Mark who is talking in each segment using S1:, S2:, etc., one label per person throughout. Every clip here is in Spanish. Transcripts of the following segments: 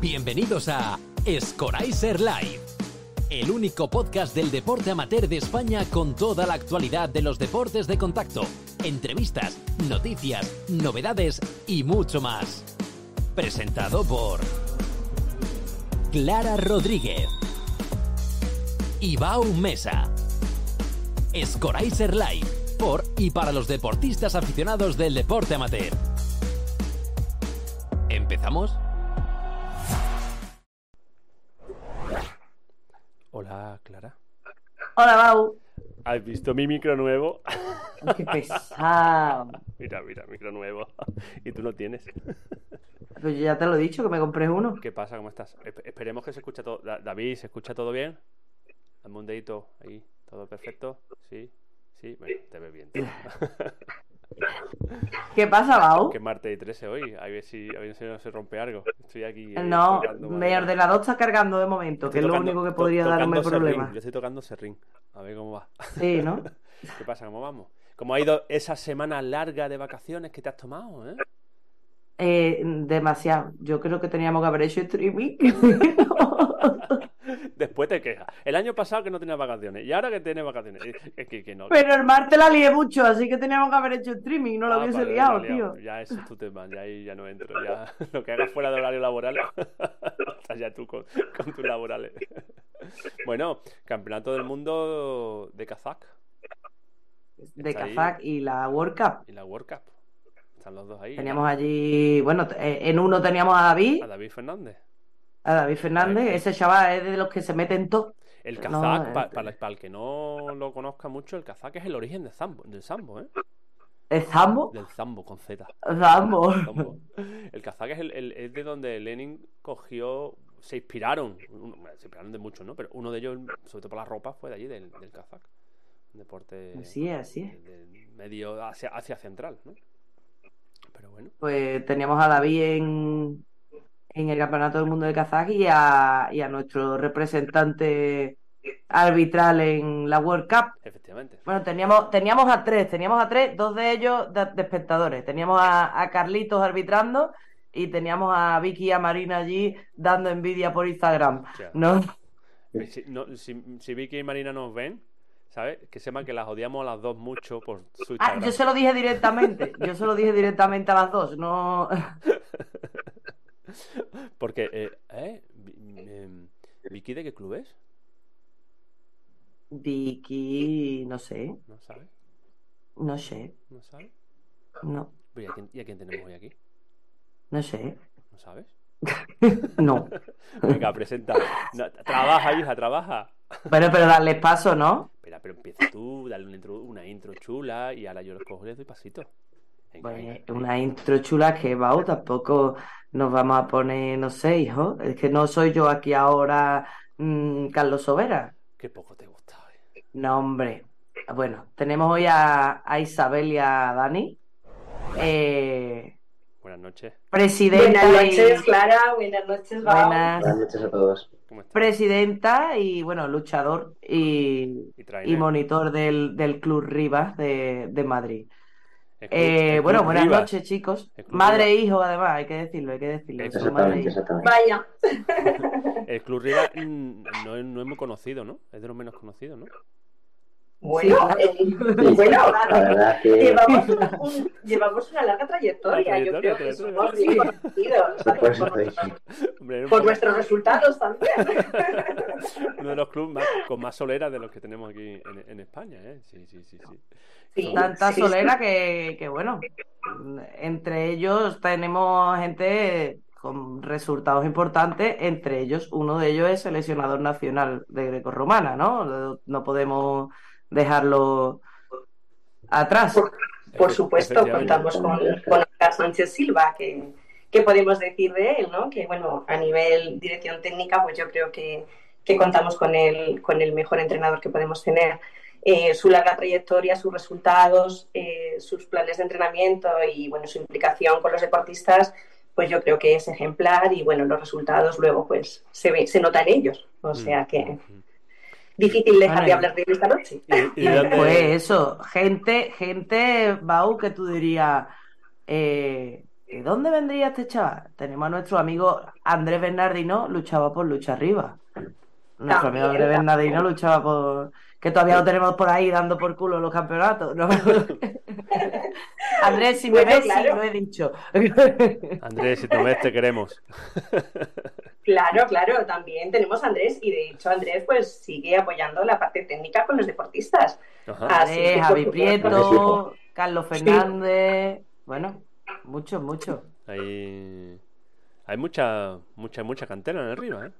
S1: Bienvenidos a Scoraiser Live, el único podcast del deporte amateur de España con toda la actualidad de los deportes de contacto, entrevistas, noticias, novedades y mucho más. Presentado por Clara Rodríguez, Ibao Mesa, Scoraiser Live, por y para los deportistas aficionados del deporte amateur. ¿Empezamos?
S2: Hola,
S3: Bau.
S2: ¿Has visto mi micro nuevo?
S3: Qué pesado.
S2: mira, mira, micro nuevo. y tú no tienes.
S3: Pues yo ya te lo he dicho, que me compré uno.
S2: ¿Qué pasa? ¿Cómo estás? Esp- esperemos que se escuche todo. Da- David, ¿se escucha todo bien? Dame un dedito ahí. ¿Todo perfecto? Sí. Sí, bueno, te ves bien.
S3: ¿Qué pasa, Bau?
S2: que martes y 13 hoy. A ver si, a ver si no se rompe algo. Estoy aquí. eh,
S3: No, mi ordenador está cargando de momento, que es lo único que
S2: to-
S3: podría darme
S2: tocando serrín.
S3: problemas.
S2: Yo estoy tocando serrín. A ver cómo va.
S3: Sí, ¿no?
S2: ¿Qué pasa? ¿Cómo vamos? ¿Cómo ha ido esa semana larga de vacaciones que te has tomado, eh?
S3: Eh, demasiado. Yo creo que teníamos que haber hecho streaming.
S2: Después te quejas. El año pasado que no tenías vacaciones y ahora que tienes vacaciones. eh, Que, que- que no.
S3: Pero el martes la lié mucho, así que teníamos que haber hecho streaming. No lo
S2: Ah,
S3: hubiese
S2: vale,
S3: liado,
S2: la
S3: tío.
S2: Ya eso es tu tema, ya ahí ya no entro. Ya lo que hagas fuera de horario laboral, estás ya tú con, con tus laborales. Bueno, campeonato del mundo de Kazak
S3: De. Kazak y la World Cup.
S2: y la World Cup. Están los dos ahí.
S3: Teníamos allí, bueno, eh, en uno teníamos a David,
S2: A David Fernández.
S3: a David Fernández. Ese chaval es de los que se meten todo.
S2: El Kazak,
S3: eh,
S2: pa- para, para el que no lo conozca mucho, el Kazak es el origen del Zambo, del Sambo, ¿eh?
S3: ¿Es Zambo?
S2: Del Zambo con Z.
S3: Zambo.
S2: Zambo. El Kazak es, el, el- es de donde Lenin cogió, se inspiraron, se inspiraron de muchos, ¿no? Pero uno de ellos, sobre todo por la ropa, fue de allí, del, del Kazak. Un deporte
S3: Así es, así es.
S2: de- de medio hacia, hacia central, ¿no? Pero bueno,
S3: Pues teníamos a David en, en el Campeonato del Mundo de Kazaj y a, y a nuestro representante arbitral en la World Cup.
S2: efectivamente.
S3: Bueno, teníamos, teníamos a tres, teníamos a tres, dos de ellos de, de espectadores. Teníamos a, a Carlitos arbitrando y teníamos a Vicky y a Marina allí dando envidia por Instagram. ¿No?
S2: Si, no- si, si Vicky y Marina nos ven, ¿sabes? Que sepan que las odiamos a las dos mucho por su
S3: Ah,
S2: Instagram.
S3: yo se lo dije directamente, yo se lo dije directamente a las dos, no...
S2: Porque, eh, ¿eh? Em, ¿Vicky de qué club es?
S3: Vicky, no sé,
S2: ¿No sabes?
S3: no sé,
S2: ¿No sabes?
S3: no,
S2: Pero, ¿y, a quién, y a quién tenemos hoy aquí?
S3: no sé,
S2: ¿No sabes?
S3: no.
S2: Venga, presenta. No, trabaja, hija, trabaja.
S3: Bueno, pero darles paso, ¿no?
S2: Espera, pero empieza tú, dale una intro, una intro chula y ahora yo los cojo y les doy pasito. Venga, venga.
S3: Pues una intro chula que va, tampoco nos vamos a poner, no sé, hijo. Es que no soy yo aquí ahora mm, Carlos Sobera.
S2: Qué poco te gusta hoy.
S3: No, hombre. Bueno, tenemos hoy a, a Isabel y a Dani. Eh,
S2: Buenas noches.
S3: presidenta
S4: Buenas
S3: y-
S4: noches, Clara. Buenas noches,
S3: buenas-
S5: Buenas noches a todos.
S2: ¿Cómo estás?
S3: presidenta y, bueno, luchador y,
S2: Y
S3: monitor del, del Club Rivas de, de Madrid.
S2: El club-
S3: Eh,
S2: el
S3: bueno, buenas
S2: Rivas.
S3: el chicos. Madre e hijo, además, hay que decirlo, hay que decirlo. E
S5: Exactamente,
S3: hijo.
S5: exactamente.
S4: Vaya.
S2: El Club Rivas mm, no, es- no es muy conocido, ¿no? Es de los menos conocidos, ¿no?
S4: Bueno,
S3: Sí,
S4: eh,
S5: Sí,
S4: bueno,
S5: La verdad que
S4: llevamos, un- llevamos una larga trayectoria. Yo creo que somos bien conocidos.
S5: por
S4: Por, nuestros resultados también.
S2: uno de los clubes más- con más solera de los que tenemos aquí en, en España, ¿eh? Sí, sí, sí, sí.
S4: Sí,
S3: Tanta
S4: sí,
S3: solera que, que, bueno, entre ellos tenemos gente con resultados importantes, entre ellos uno de ellos es seleccionador nacional de grecorromana, ¿no? No podemos dejarlo atrás.
S4: Por, supuesto, contamos con, con Oscar Sánchez Silva, que, que podemos decir de él, ¿no? Que bueno, a nivel dirección técnica, pues yo creo que, que contamos con el, con el mejor entrenador que podemos tener. Eh, su larga trayectoria, sus resultados, eh, sus planes de entrenamiento y bueno, su implicación con los deportistas, pues yo creo que es ejemplar y bueno, los resultados luego pues se ve, se nota en ellos. O sea que
S2: Mm.
S4: Difícil dejar
S3: Bueno,
S4: de hablar de él esta noche.
S2: Y, y
S3: después eso, gente, gente, Bau, que tú dirías, eh, ¿de dónde vendría este chaval? Tenemos a nuestro amigo Andrés Bernardino, luchaba por lucha arriba. Nuestro amigo Andrés Bernardino luchaba por... Que todavía lo tenemos por ahí dando por culo los campeonatos. ¿no? Andrés, si me
S4: Bueno,
S3: ves, sí,
S4: claro.
S3: lo he dicho.
S2: Andrés, si te ves, te queremos.
S4: Claro, claro, también tenemos a Andrés y de hecho Andrés pues sigue apoyando la parte técnica con los deportistas.
S2: Ajá.
S4: Así
S3: Andrés, Javi Prieto, Carlos Fernández... Bueno, mucho, mucho.
S2: Hay, hay mucha, mucha, mucha cantera en el Riva, ¿eh?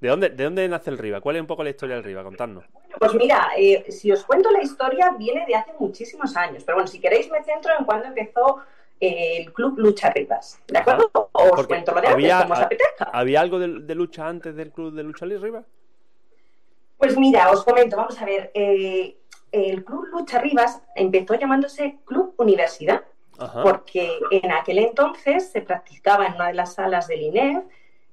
S2: ¿De dónde, ¿De dónde nace el Riva? ¿Cuál es un poco la historia del Riva? Contadnos.
S4: Pues mira, eh, si os cuento la historia, viene de hace muchísimos años. Pero bueno, si queréis me centro en cuando empezó eh, el Club Lucha Rivas. ¿De acuerdo? Os
S2: Porque
S4: cuento lo de
S2: había-
S4: antes, como os apetezca.
S2: ¿Había algo de, de lucha antes del club de lucha Riva?
S4: Pues mira, os comento, vamos a ver. eh, el Club Lucha Rivas empezó llamándose Club Universidad.
S2: Ajá.
S4: porque en aquel entonces se practicaba en una de las salas del INEF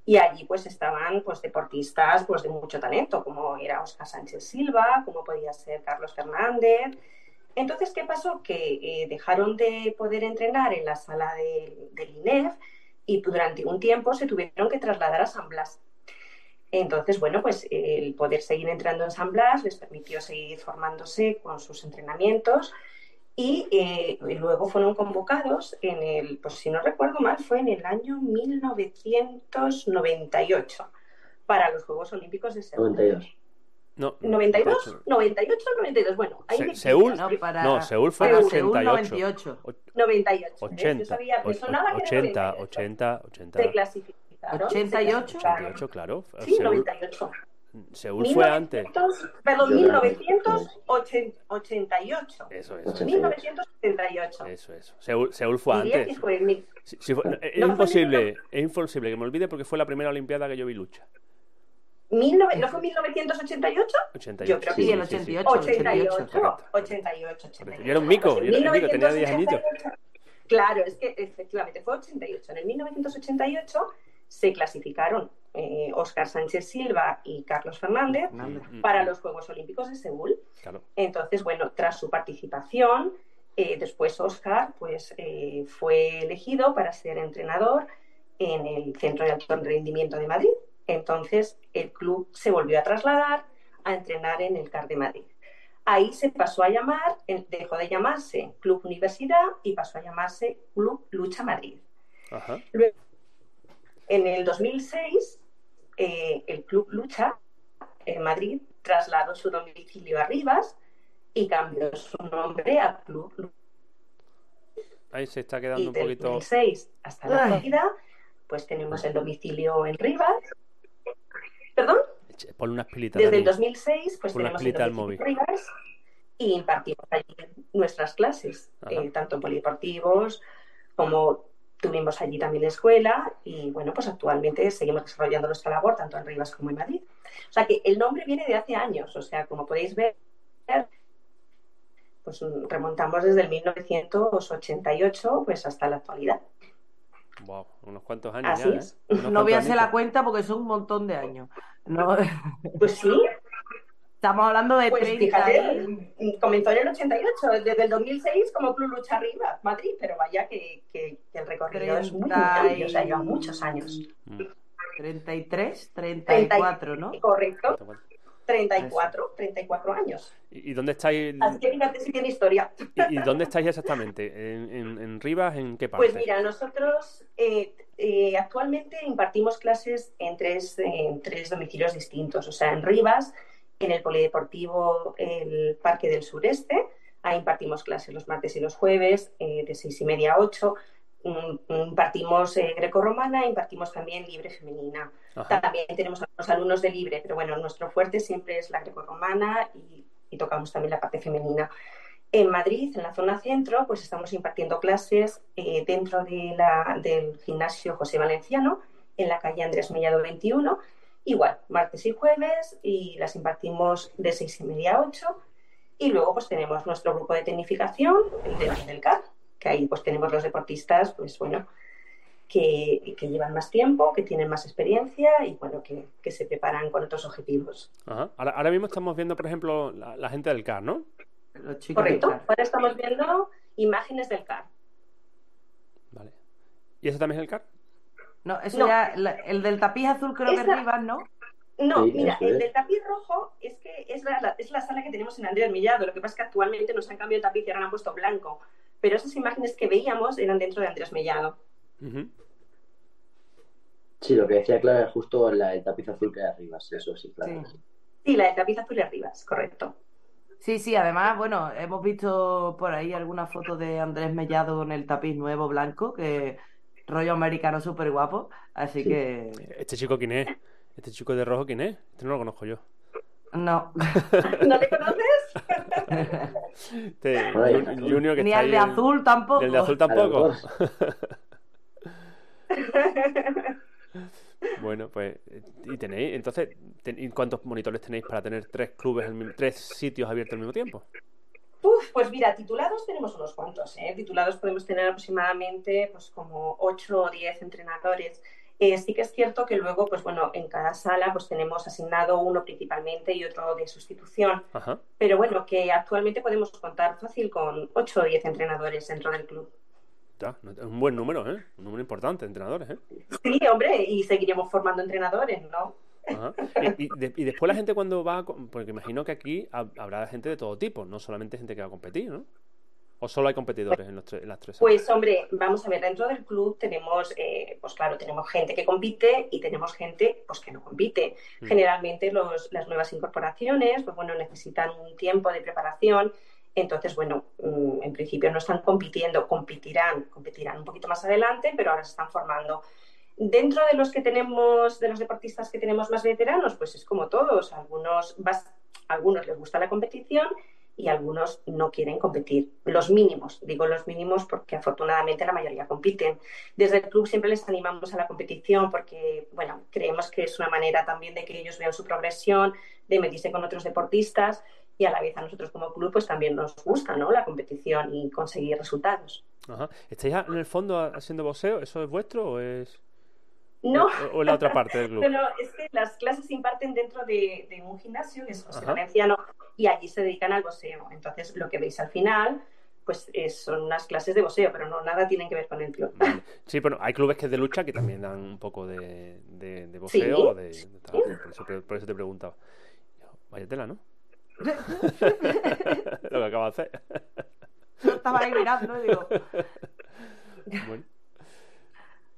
S4: y allí pues estaban pues deportistas pues de mucho talento, como era Oscar Sánchez Silva, como podía ser Carlos Fernández. Entonces, ¿qué pasó? Que eh, dejaron de poder entrenar en la sala del- del INEF y durante un tiempo se tuvieron que trasladar a San Blas. Entonces, bueno, pues el poder seguir entrenando en San Blas les permitió seguir formándose con sus entrenamientos y eh, y luego fueron convocados en el, pues si no recuerdo mal, fue en el año 1998 para los Juegos Olímpicos de Seúl.
S5: 92.
S2: No,
S4: 92, 98 o 92, bueno, ahí
S2: Se-
S4: me
S2: Seúl.
S3: No, para,
S2: No, Seúl fue
S3: para
S2: en
S3: Seúl
S2: 88.
S3: 98.
S4: 98. ¿ves? Yo
S2: 80,
S4: sabía, me sonaba que era
S2: 80,
S4: 98.
S2: 80, 80,
S4: Se clasificaron.
S3: 88.
S4: se clasificaron.
S2: 88, claro.
S4: Sí,
S2: Seúl,
S4: 98.
S2: Seúl fue antes.
S4: 1900, perdón,
S5: Yo también.
S4: 1988.
S2: Eso, eso,
S4: 1978.
S2: eso, eso. Seúl, Seúl fue antes.
S4: fue
S2: fue- es
S4: No fue
S2: imposible, es imposible que me olvide porque fue la primera Olimpiada que yo vi lucha.
S4: 19 ¿No fue 1988?
S2: 88.
S4: Yo creo que
S3: Sí, el 88.
S4: 88,
S2: 88.
S4: 88, 88.
S2: Yo era un mico,
S4: Pues
S2: yo era un mico, tenía 10
S4: 1988 Claro, es que efectivamente fue 88. En el 1988 se clasificaron eh, Óscar Sánchez Silva y Carlos Fernández para los Juegos Olímpicos de Seúl.
S2: Claro.
S4: Entonces, bueno, tras su participación, eh, después Oscar pues, eh, fue elegido para ser entrenador en el Centro de Alto Rendimiento de Madrid. Entonces, el club se volvió a trasladar a entrenar en el CAR de Madrid. Ahí se pasó a llamar, eh, dejó de llamarse Club Universidad y pasó a llamarse Club Lucha Madrid.
S2: Ajá.
S4: Luego, en el 2006, eh, el Club Lucha en Madrid trasladó su domicilio a Rivas y cambió su nombre a Club Lucha.
S2: Ahí se está
S4: Y
S2: quedando un
S4: del
S2: poquito.
S4: 2006 hasta la actualidad, pues tenemos el domicilio en Rivas. ¿Perdón?
S2: Ponle unas pilitas.
S4: Desde el 2006, pues tenemos el domicilio en Rivas y impartimos allí nuestras clases, eh, tanto polideportivos como tuvimos allí también escuela y bueno, pues actualmente seguimos desarrollando nuestra labor tanto en Rivas como en Madrid. O sea que el nombre viene de hace años, o sea, como podéis ver, pues remontamos desde el 1988 pues hasta la actualidad.
S2: Wow, unos cuantos años
S4: Así
S2: ya,
S4: es.
S2: ¿eh? Unos
S3: No voy a hacer la cuenta porque son un montón de años. No,
S4: Pues sí,
S3: estamos hablando de
S4: pues
S3: 30
S4: fíjate,
S3: y-
S4: comenzó en el 88, desde el 2006 como Club Lucha Arriba, Madrid, pero vaya que, que- que el recorrido es muy,
S3: 30
S4: amplio, o sea,
S3: y-
S4: lleva muchos años.
S2: Mm,
S3: 33, 34, ¿no?
S4: Correcto,
S2: cuánto, cuánto.
S4: 34, 34 años.
S2: ¿Y y dónde estáis?
S4: Así que fíjate si tiene historia.
S2: ¿Y, y dónde estáis exactamente? ¿En, en, en Rivas? ¿En qué parte?
S4: Pues mira, nosotros eh, eh, actualmente impartimos clases en tres, en tres domicilios distintos, o sea, en Rivas, en el Polideportivo el Parque del Sureste, ahí impartimos clases los martes y los jueves, eh, de seis y media a ocho, impartimos eh, grecorromana, impartimos también libre femenina.
S2: Ajá.
S4: También tenemos algunos alumnos de libre, pero bueno, nuestro fuerte siempre es la grecorromana y, y tocamos también la parte femenina. En Madrid, en la zona centro, pues estamos impartiendo clases eh, dentro de la- del gimnasio José Valenciano, en la calle Andrés Mellado 21, igual, martes y jueves, y las impartimos de seis y media a 8. Y luego pues tenemos nuestro grupo de tecnificación, el de- del CAR, que ahí pues tenemos los deportistas, pues bueno, que, que llevan más tiempo, que tienen más experiencia y bueno, que, que se preparan con otros objetivos.
S2: Ajá. Ahora, ahora mismo estamos viendo, por ejemplo, la, la gente del CAR, ¿no?
S3: Los
S4: Correcto.
S3: del CAR.
S4: Ahora estamos viendo imágenes del CAR.
S2: Vale. ¿Y eso también es el CAR?
S3: No, eso
S4: No.
S3: ya, la- el del tapiz azul creo que
S4: Esa-
S3: es Rivas, ¿no?
S4: No,
S5: Sí,
S4: mira, el
S5: es.
S4: del tapiz rojo es que es la, la- es la sala que tenemos en Andrés Millado. Lo que pasa es que actualmente nos han cambiado el tapiz y ahora han puesto blanco. Pero esas imágenes que veíamos eran dentro de Andrés Mellado.
S5: Sí, lo que decía Clara es justo la, el tapiz azul que hay arriba, sí, eso sí, claro.
S3: Sí.
S4: Sí, la del tapiz azul y arriba, es correcto.
S3: Sí, sí, además, bueno, hemos visto por ahí algunas fotos de Andrés Mellado con el tapiz nuevo blanco, que rollo americano súper guapo, así
S5: Sí.
S3: que
S2: ¿Este chico quién es? ¿Este chico de rojo quién es? Este no lo conozco yo.
S3: no,
S4: ¿No le conoces?
S2: Este Junior que
S3: ni
S2: está
S3: al
S2: ahí
S3: de
S2: en-
S3: azul tampoco.
S2: ¿El de azul tampoco? Bueno, pues, ¿y tenéis? Entonces, ten- ¿y ¿cuántos monitores tenéis para tener tres clubes, al mismo- tres sitios abiertos al mismo tiempo?
S4: Uf, pues mira, titulados tenemos unos cuantos, ¿eh? Titulados podemos tener aproximadamente pues como 8 o 10 entrenadores. Eh, sí que es cierto que luego, pues bueno, en cada sala pues tenemos asignado uno principalmente y otro de sustitución.
S2: Ajá.
S4: Pero bueno, que actualmente podemos contar fácil con 8 o 10 entrenadores dentro del club.
S2: Ya, un buen número, ¿eh? Un número importante de entrenadores, ¿eh?
S4: Sí, hombre, y seguiremos formando entrenadores, ¿no?
S2: Ajá. Y, y de- y después la gente cuando va, a porque imagino que aquí hab- habrá gente de todo tipo, no solamente gente que va a competir, ¿no? ¿O solo hay competidores en, los tre- en las tres?
S4: Pues hombre, vamos a ver, dentro del club tenemos, eh, pues claro, tenemos gente que compite y tenemos gente pues que no compite.
S2: Mm.
S4: Generalmente los, las nuevas incorporaciones, pues bueno, necesitan un tiempo de preparación. Entonces, bueno, mm, en principio no están compitiendo, competirán, competirán un poquito más adelante, pero ahora se están formando. Dentro de los que tenemos, de los deportistas que tenemos más veteranos, pues es como todos. Algunos, vas- algunos les gusta la competición y algunos no quieren competir. Los mínimos, digo los mínimos porque afortunadamente la mayoría compiten. Desde el club siempre les animamos a la competición porque, bueno, creemos que es una manera también de que ellos vean su progresión, de medirse con otros deportistas y a la vez a nosotros como club pues también nos gusta, ¿no? La competición y conseguir resultados.
S2: ¿Estáis en el fondo haciendo boxeo? ¿Eso es vuestro o es...?
S4: No,
S2: O, o la otra parte del club?
S4: No, es que las clases se imparten dentro de, de un gimnasio, que es José. Valenciano, y allí se dedican al boxeo. Entonces, lo que veis al final, pues es- son unas clases de boxeo, pero no nada tienen que ver con el club.
S2: Vale. Sí, bueno, hay clubes que es de lucha que también dan un poco de, de, de boxeo o de, de tal, por, eso, por eso te preguntaba. Vaya tela, ¿no? Lo que acabo de hacer.
S3: Yo estaba ahí mirando digo,
S2: Bueno.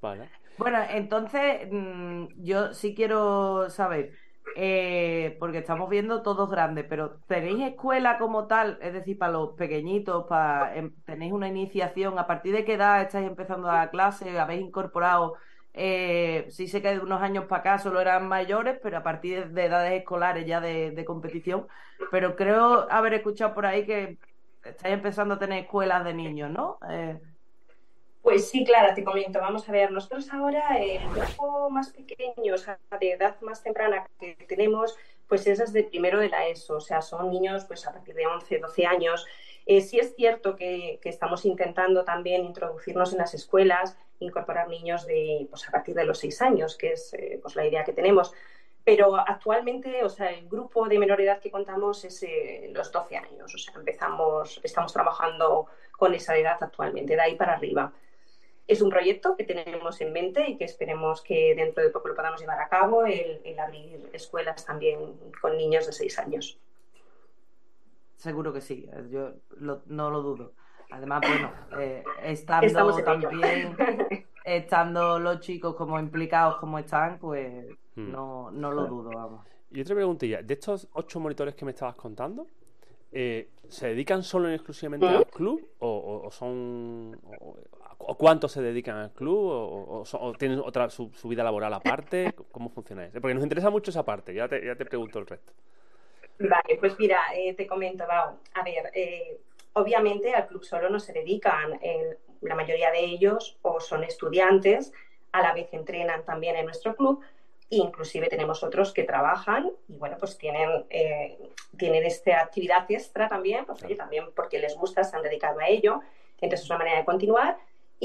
S2: Vale.
S3: Bueno, entonces mm, yo sí quiero saber, eh, porque estamos viendo todos grandes, pero ¿tenéis escuela como tal? Es decir, para los pequeñitos, para, em- ¿tenéis una iniciación? ¿A partir de qué edad estáis empezando a clase? ¿Habéis incorporado? Eh, sí sé que de unos años para acá solo eran mayores, pero a partir de edades escolares ya de, de competición. Pero creo haber escuchado por ahí que estáis empezando a tener escuelas de niños, ¿no? Eh,
S4: Pues sí, Clara, te comento. Vamos a ver, nosotros ahora el grupo más pequeño, o sea, de edad más temprana que tenemos, pues es desde primero de la ESO, o sea, son niños pues a partir de 11, 12 años. Eh, sí es cierto que, que estamos intentando también introducirnos en las escuelas, incorporar niños de, pues a partir de los 6 años, que es eh, pues la idea que tenemos. Pero actualmente, o sea, el grupo de menor edad que contamos es eh, los 12 años, o sea, empezamos, estamos trabajando con esa edad actualmente, de ahí para arriba. Es un proyecto que tenemos en mente y que esperemos que dentro de poco lo podamos llevar a cabo, el, el abrir escuelas también con niños de 6 años.
S3: Seguro que sí, eh, yo lo- no lo dudo. Además, bueno, eh, estando también, estando los chicos como implicados como están, pues
S2: Hmm.
S3: no, no lo dudo, vamos.
S2: Y otra preguntilla, de estos ocho monitores que me estabas contando, eh, ¿se dedican solo y exclusivamente
S4: ¿Mm?
S2: al club? ¿O, o- o son... O cuántos se dedican al club? ¿O, o o tienen otra su, su vida laboral aparte? ¿Cómo funciona eso? Porque nos interesa mucho esa parte, ya te, ya te pregunto el resto.
S4: Vale, pues mira, eh, te comento, Bao. A ver, eh, obviamente al club solo no se dedican. el- la mayoría de ellos o son estudiantes, a la vez entrenan también en nuestro club. e Inclusive tenemos otros que trabajan y bueno, pues tienen, eh, tienen esta actividad extra también, pues oye, también porque les gusta, se han dedicado a ello. Entonces es una manera de continuar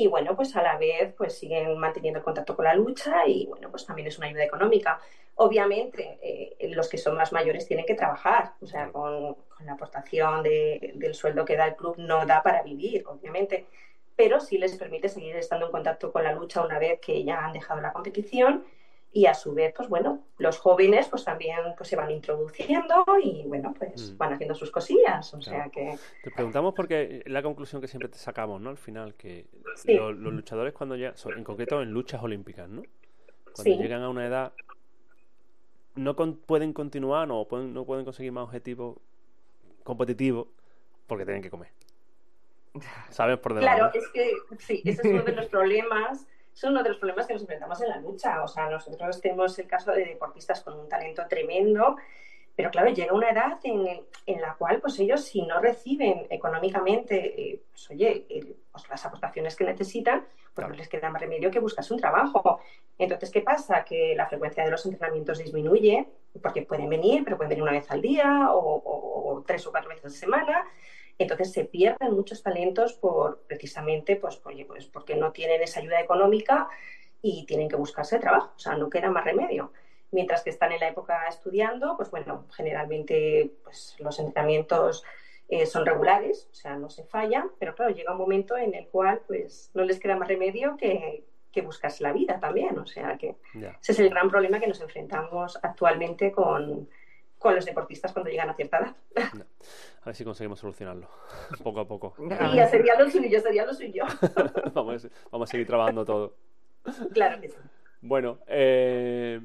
S4: y bueno, pues a la vez pues siguen manteniendo el contacto con la lucha y bueno, pues también es una ayuda económica. Obviamente, eh, los que son más mayores tienen que trabajar, o sea, con, con la aportación de- del sueldo que da el club no da para vivir, obviamente, pero sí les permite seguir estando en contacto con la lucha una vez que ya han dejado la competición y a su vez, pues bueno, los jóvenes pues también pues se van introduciendo y bueno, pues
S2: Mm.
S4: van haciendo sus cosillas, o
S2: Claro.
S4: sea que
S2: Te preguntamos porque es la conclusión que siempre te sacamos, ¿no? Al final, que
S4: Sí.
S2: los, luchadores cuando so- en concreto en luchas olímpicas, ¿no? Cuando
S4: Sí.
S2: llegan a una edad, no con- pueden continuar no pueden, no pueden conseguir más objetivos competitivos porque tienen que comer. ¿Sabes? Por debajo.
S4: Claro, es que sí, ese es uno de los problemas, es uno de los problemas que nos enfrentamos en la lucha. O sea, nosotros tenemos el caso de deportistas con un talento tremendo, pero claro, llega una edad en, en la cual, pues ellos, si no reciben económicamente, eh, pues oye, eh, pues, las aportaciones que necesitan, pues
S2: Claro.
S4: no les queda más remedio que buscarse un trabajo. Entonces, ¿qué pasa? Que la frecuencia de los entrenamientos disminuye, porque pueden venir, pero pueden venir una vez al día o, o- o tres o cuatro veces a la semana. Entonces se pierden muchos talentos por precisamente pues, pues porque no tienen esa ayuda económica y tienen que buscarse trabajo, o sea, no queda más remedio. Mientras que están en la época estudiando, pues bueno, generalmente pues, los entrenamientos eh, son regulares, o sea, no se fallan, pero claro, llega un momento en el cual pues no les queda más remedio que, que buscarse la vida también, o sea que
S2: Ya.
S4: ese es el gran problema que nos enfrentamos actualmente con, con los deportistas cuando llegan a cierta edad.
S2: A ver si conseguimos solucionarlo. poco a poco.
S4: Ya sería lo suyo, sería lo suyo.
S2: vamos, a, vamos a seguir trabajando todo.
S4: Claro que sí.
S2: Bueno, eh,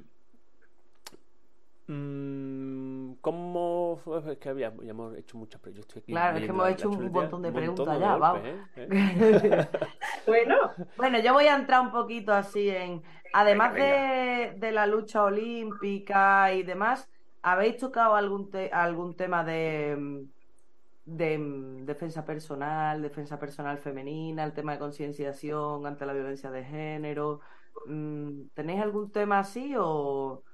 S2: mm, ¿cómo fue? Es que había, ya hemos hecho muchas preguntas.
S3: Claro, es que hemos
S2: la-
S3: hecho
S2: la
S3: un montón de
S2: un
S3: preguntas
S2: montón de
S3: ya,
S2: golpes, ¿eh? ¿Eh?
S4: Bueno,
S3: Bueno, yo voy a entrar un poquito así en, además
S2: Venga,
S3: de, de la lucha olímpica y demás, ¿habéis tocado algún, te- algún tema de, mm, de mm, defensa personal, defensa personal femenina, el tema de concienciación ante la violencia de género? Mm, ¿Tenéis algún tema así o...?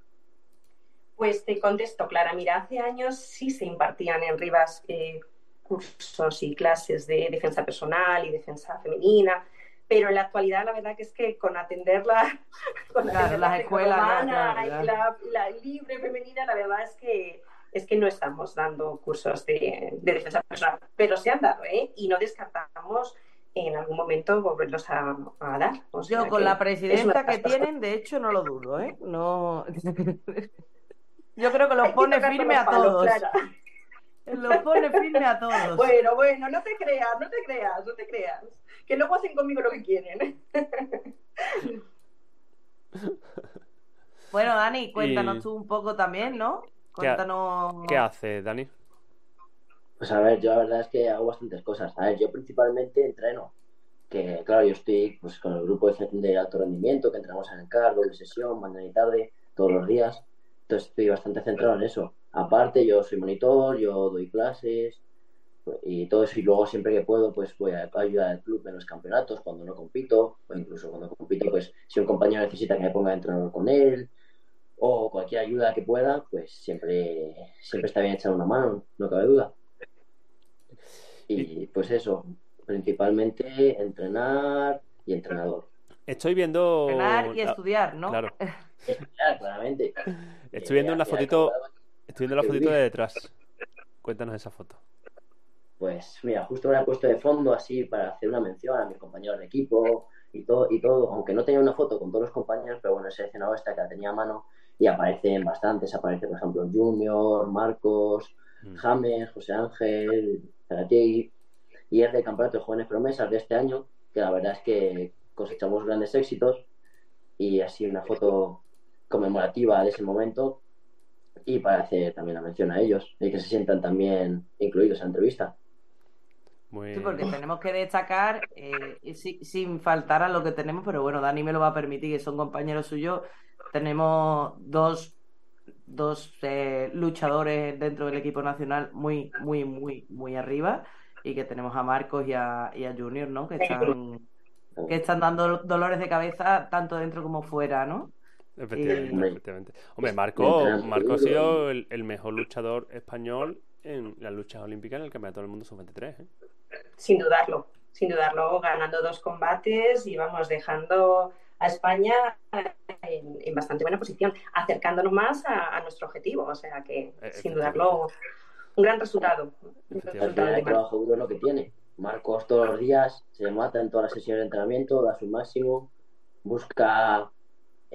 S4: pues te contesto, Clara. Mira, hace años sí se impartían en Rivas eh, cursos y clases de defensa personal y defensa femenina, pero en la actualidad la verdad que es que con atenderla, con
S3: Claro,
S4: atender la
S3: las escuelas, claro,
S4: y la, la libre femenina, la verdad es que es que no estamos dando cursos de, de defensa personal, pero se han dado, ¿eh? Y no descartamos en algún momento volverlos a, a dar. O sea
S3: Yo con la presidenta que tienen, de hecho, no lo dudo, ¿eh? No... Yo creo que los pone firme a todos. Los pone firme a todos.
S4: Bueno, bueno, no te creas, no te creas, no te creas. Que luego hacen conmigo lo que quieren.
S3: Bueno, Dani, cuéntanos
S2: Y-
S3: tú un poco también, ¿no? Cuéntanos.
S2: ¿Qué hace, Dani?
S5: Pues a ver, yo la verdad es que hago bastantes cosas. A ver, yo principalmente entreno. Que claro, yo estoy pues, con el grupo de, alto rendimiento, que entrenamos en el CAR, doble sesión, mañana y tarde, todos los días. Entonces estoy bastante centrado en eso. Aparte, yo soy monitor, yo doy clases y todo eso. Y luego siempre que puedo, pues voy a ayudar al club en los campeonatos, cuando no compito, o incluso cuando compito, pues si un compañero necesita que me ponga a entrenar con él, o cualquier ayuda que pueda, pues siempre, siempre está bien echar una mano, no cabe duda. Y pues eso, principalmente entrenar y entrenador.
S2: Estoy viendo.
S3: Entrenar y estudiar, ¿no?
S2: Claro.
S5: Claro, claramente.
S2: Estoy viendo
S5: Eh,
S2: una fotito.
S5: acabado.
S2: Estoy viendo la fotito de detrás. Cuéntanos esa foto.
S5: Pues mira, justo me la he puesto de fondo así para hacer una mención a mis compañeros de equipo y todo, y todo, aunque no tenía una foto con todos los compañeros, pero bueno, he seleccionado esta que la tenía a mano y aparecen bastantes, aparece por ejemplo Junior, Marcos,
S2: Mm.
S5: James, José Ángel, Zarategui, y es del Campeonato de Jóvenes Promesas de este año, que la verdad es que cosechamos grandes éxitos y así una foto conmemorativa de ese momento y para hacer también la mención a ellos y que se sientan también incluidos en la entrevista.
S2: Muy...
S3: Sí, porque tenemos que destacar, eh, y si- sin faltar a lo que tenemos, pero bueno, Dani me lo va a permitir, que son compañeros suyos. Tenemos dos, dos eh, luchadores dentro del equipo nacional muy, muy, muy, muy arriba. Y que tenemos a Marcos y a, y a Junior, ¿no? Que están, que están dando dolores de cabeza tanto dentro como fuera, ¿no?
S2: Efectivamente,
S5: Eh,
S2: efectivamente. Hombre, Marco, Marco ha sido el, el mejor luchador español en las luchas olímpicas en el Campeonato del Mundo Sub-23. ¿eh?
S4: Sin dudarlo, sin dudarlo, ganando dos combates y vamos dejando a España en, en bastante buena posición, acercándonos más a, a nuestro objetivo. O sea que, sin dudarlo, un gran resultado.
S5: El trabajo duro es lo que tiene. Marcos todos los días se mata en todas las sesiones de entrenamiento, da su máximo, busca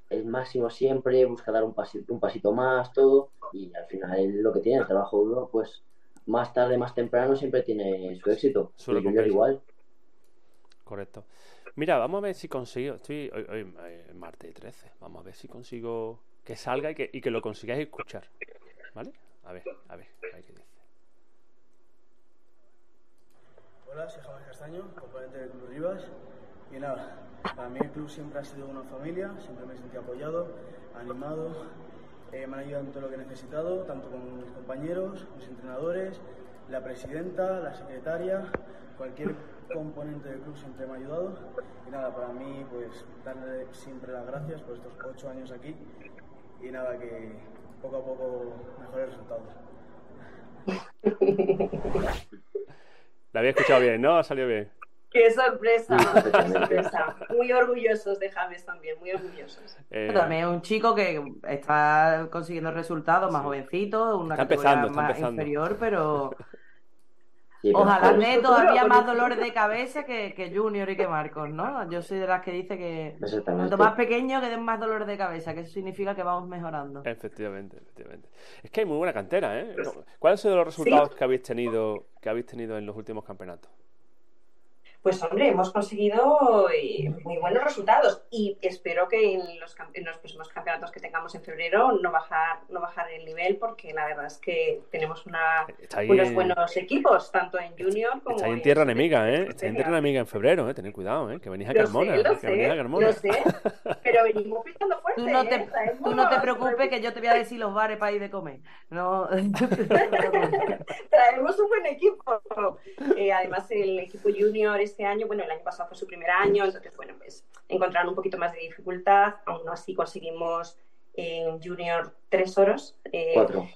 S5: el máximo siempre, busca dar un pasito, un pasito más, todo, y al final lo que tiene, el trabajo duro, pues más tarde, más temprano siempre tiene su éxito. Junior
S2: compensar.
S5: igual.
S2: Correcto. Mira, vamos a ver si consigo. Estoy hoy, hoy, eh, martes 13. Vamos a ver si consigo que salga y que, y que lo consigáis escuchar. ¿Vale? A ver, a ver, a ver qué dice.
S6: Hola, soy Javier Castaño, componente del Club Rivas. Y nada, para mí el club siempre ha sido una familia, siempre me he sentido apoyado, animado, eh, me han ayudado en todo lo que he necesitado, tanto con mis compañeros, mis entrenadores, la presidenta, la secretaria, cualquier componente del club siempre me ha ayudado. Y nada, para mí, pues darle siempre las gracias por estos ocho años aquí y nada, que poco a poco mejores resultados.
S2: La había escuchado bien, ¿no? Ha salido bien.
S4: ¡Qué sorpresa!
S5: Sí,
S4: ¡Qué sorpresa! Muy orgullosos de James también, muy orgullosos.
S2: Eh,
S3: También es un chico que está consiguiendo resultados más jovencito, una
S2: Está
S3: categoría
S2: empezando,
S3: más
S2: empezando.
S3: inferior, pero
S5: Sí,
S3: ojalá
S5: pues,
S3: dé
S4: futuro,
S3: todavía más dolores de cabeza que, que Junior y que Marcos, ¿no? Yo soy de las que dice que cuanto más pequeño que den más dolores de cabeza, que eso significa que vamos mejorando.
S2: Efectivamente, efectivamente. Es que hay muy buena cantera, ¿eh? No, ¿Cuáles han sido los resultados que habéis tenido que habéis tenido en los últimos campeonatos?
S4: Pues hombre, hemos conseguido eh, muy buenos resultados y espero que en los, en los próximos campeonatos que tengamos en febrero no bajar, no bajar el nivel porque la verdad es que tenemos una,
S2: ahí,
S4: unos
S2: en-
S4: buenos equipos, tanto en junior como
S2: está ahí en tierra
S4: sub-
S2: enemiga, ¿eh? Está en tierra enemiga en febrero, ¿eh? Tened cuidado, ¿eh? Que venís a
S4: Lo
S2: Carmona.
S4: sé, lo
S2: que venís a
S4: sé,
S2: Carmona.
S4: lo sé, pero venimos picando fuerte.
S3: Tú no te,
S4: ¿eh?
S3: Tú no te preocupes que yo te voy a decir los bares para ir de comer. No,
S4: traemos un buen equipo. Eh, además, el equipo junior este año, bueno, el año pasado fue su primer año, entonces, bueno, pues encontraron un poquito más de dificultad. Aún así conseguimos en junior tres oros. eh,
S5: Cuatro.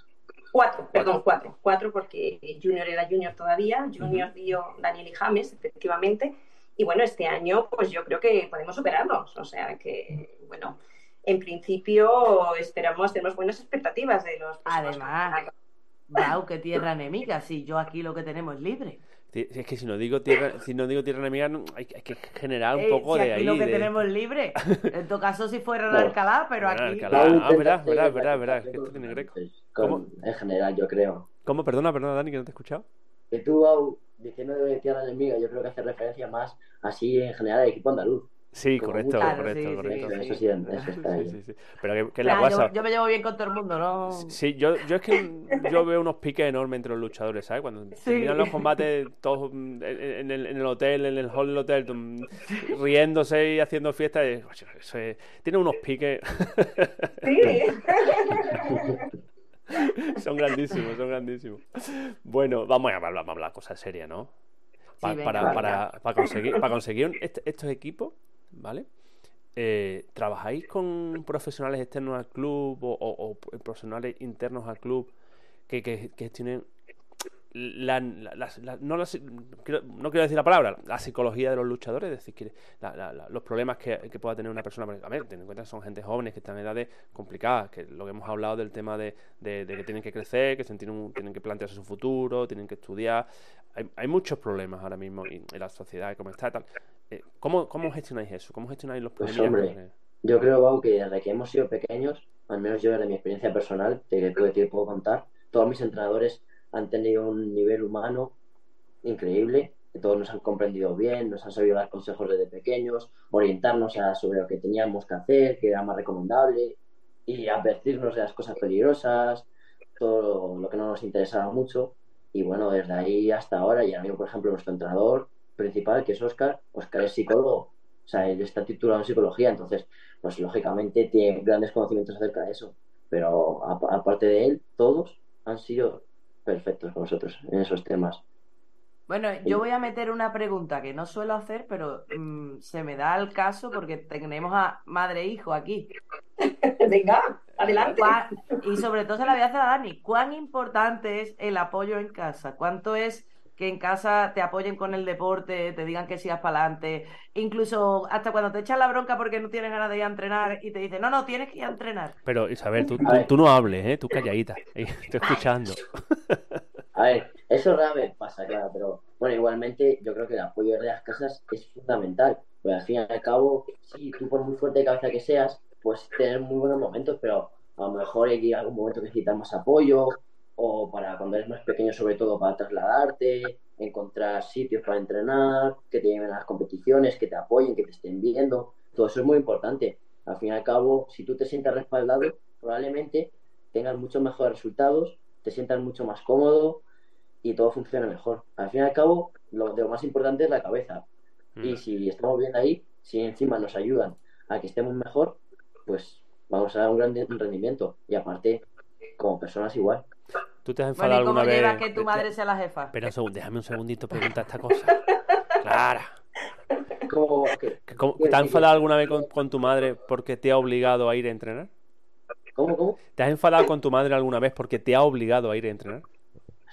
S4: Cuatro, perdón, cuatro. Cuatro porque Junior era Junior todavía. Junior dio Daniel y James, efectivamente. Y bueno, este año pues yo creo que podemos superarnos. O sea que, bueno, en principio esperamos, tenemos buenas expectativas de los
S3: Además. Wow, qué tierra enemiga. Si yo aquí lo que tenemos es libre.
S2: Es que si no digo tierra, si no digo tierra enemiga, no- hay, que generar un
S3: Eh,
S2: poco
S3: si
S2: de ahí.
S3: lo que
S2: de-
S3: tenemos libre. En todo caso, si fuera en
S5: Bueno,
S3: Alcalá, pero
S2: bueno,
S3: aquí.
S2: Alcalá. Ah, verás, verás, verás, esto tiene greco. ¿Cómo?
S5: En general, yo creo.
S2: ¿Cómo? Perdona, perdona, Dani, que no te he escuchado.
S5: Que tú, diciendo de tierra enemiga, yo creo que hace referencia más así en general al equipo andaluz.
S2: Sí,
S5: Como
S2: correcto.
S3: Claro,
S2: correcto,
S3: sí,
S2: correcto.
S5: Eso,
S3: sí.
S5: eso sí, eso está ahí.
S2: sí, sí. Pero que, que la guasa.
S3: yo, yo me llevo bien con todo el mundo, ¿no?
S2: Sí, yo, yo es que yo veo unos piques enormes entre los luchadores, ¿sabes? Cuando
S3: Sí.
S2: terminan los combates todos mm, en, en el, en el hotel, en el hall del hotel, mm, riéndose y haciendo fiestas, y, oye, eso es- tiene unos piques,
S4: Sí.
S2: son grandísimos, son grandísimos. Bueno, vamos a hablar, vamos a hablar cosas serias, ¿no? Pa-
S3: Sí, venga,
S2: para, para, para conseguir, para conseguir un- est- estos equipos, ¿vale? Eh, ¿Trabajáis con profesionales externos al club o, profesionales internos al club que, que, que gestionen la, no, no quiero decir la palabra, la psicología de los luchadores, es decir, los problemas que, pueda tener una persona. A ver, ten en cuenta que son gente jóvenes que están en edades complicadas, que lo que hemos hablado del tema de, de- que tienen que crecer, que tienen, tienen que plantearse su futuro, tienen que estudiar. Hay, hay muchos problemas ahora mismo en, en la sociedad, como está tal. Eh, ¿cómo, ¿Cómo gestionáis eso? ¿Cómo gestionáis los
S5: Pues,
S2: problemas?
S5: hombre, Yo creo, Bau, que desde que hemos sido pequeños, al menos yo desde mi experiencia personal, de que puedo decir, puedo contar, todos mis entrenadores han tenido un nivel humano increíble, que todos nos han comprendido bien, nos han sabido dar consejos desde pequeños, orientarnos a, sobre lo que teníamos que hacer, que era más recomendable, y advertirnos de las cosas peligrosas, todo lo que no nos interesaba mucho. Y bueno, desde ahí hasta ahora, y ahora mismo, por ejemplo, nuestro entrenador principal, que es Oscar, Oscar es psicólogo, o sea, él está titulado en psicología, entonces, pues lógicamente tiene grandes conocimientos acerca de eso. Pero aparte de él, todos han sido perfectos con nosotros en esos temas.
S3: Bueno, yo voy a meter una pregunta que no suelo hacer, pero mm, se me da el caso porque tenemos a madre e hijo aquí.
S4: Venga, adelante.
S3: ¿Cuán- y sobre todo se la voy a hacer a Dani. ¿Cuán importante es el apoyo en casa? ¿Cuánto es que en casa te apoyen con el deporte, te digan que sigas para adelante? Incluso hasta cuando te echan la bronca porque no tienes ganas de ir a entrenar y te dicen, no, no, tienes que ir a entrenar.
S2: Pero Isabel, tú, tú, no hables, ¿eh? Tú calladita. Eh, Estoy escuchando.
S5: A ver, Eso rara vez pasa, claro, pero bueno, igualmente yo creo que el apoyo de las casas es fundamental. Pues al fin y al cabo, sí, tú por muy fuerte de cabeza que seas, puedes tener muy buenos momentos, pero a lo mejor hay algún momento que necesitas más apoyo, o para cuando eres más pequeño, sobre todo para trasladarte, encontrar sitios para entrenar, que te lleven a las competiciones, que te apoyen, que te estén viendo. Todo eso es muy importante. Al fin y al cabo, si tú te sientas respaldado, probablemente tengas muchos mejores resultados, te sientas mucho más cómodo y todo funciona mejor. Al fin y al cabo, lo, lo más importante es la cabeza. Y
S2: Mm.
S5: si estamos bien ahí, si encima nos ayudan a que estemos mejor, pues vamos a dar un gran de- rendimiento. Y aparte, como personas igual.
S2: ¿Tú te has
S3: Bueno,
S2: enfadado
S3: ¿y cómo
S2: alguna vez?
S3: que tu
S2: te-
S3: madre sea la jefa?
S2: Espera un segundo, déjame un segundito preguntar esta cosa. Clara.
S5: Como que-
S2: ¿que ¿Cómo,
S5: ¿Qué-
S2: ¿Te has
S5: qué-
S2: enfadado alguna vez con, con tu madre porque te ha obligado a ir a entrenar?
S5: ¿Cómo, cómo?
S2: ¿Te has enfadado con tu madre alguna vez porque te ha obligado a ir a entrenar?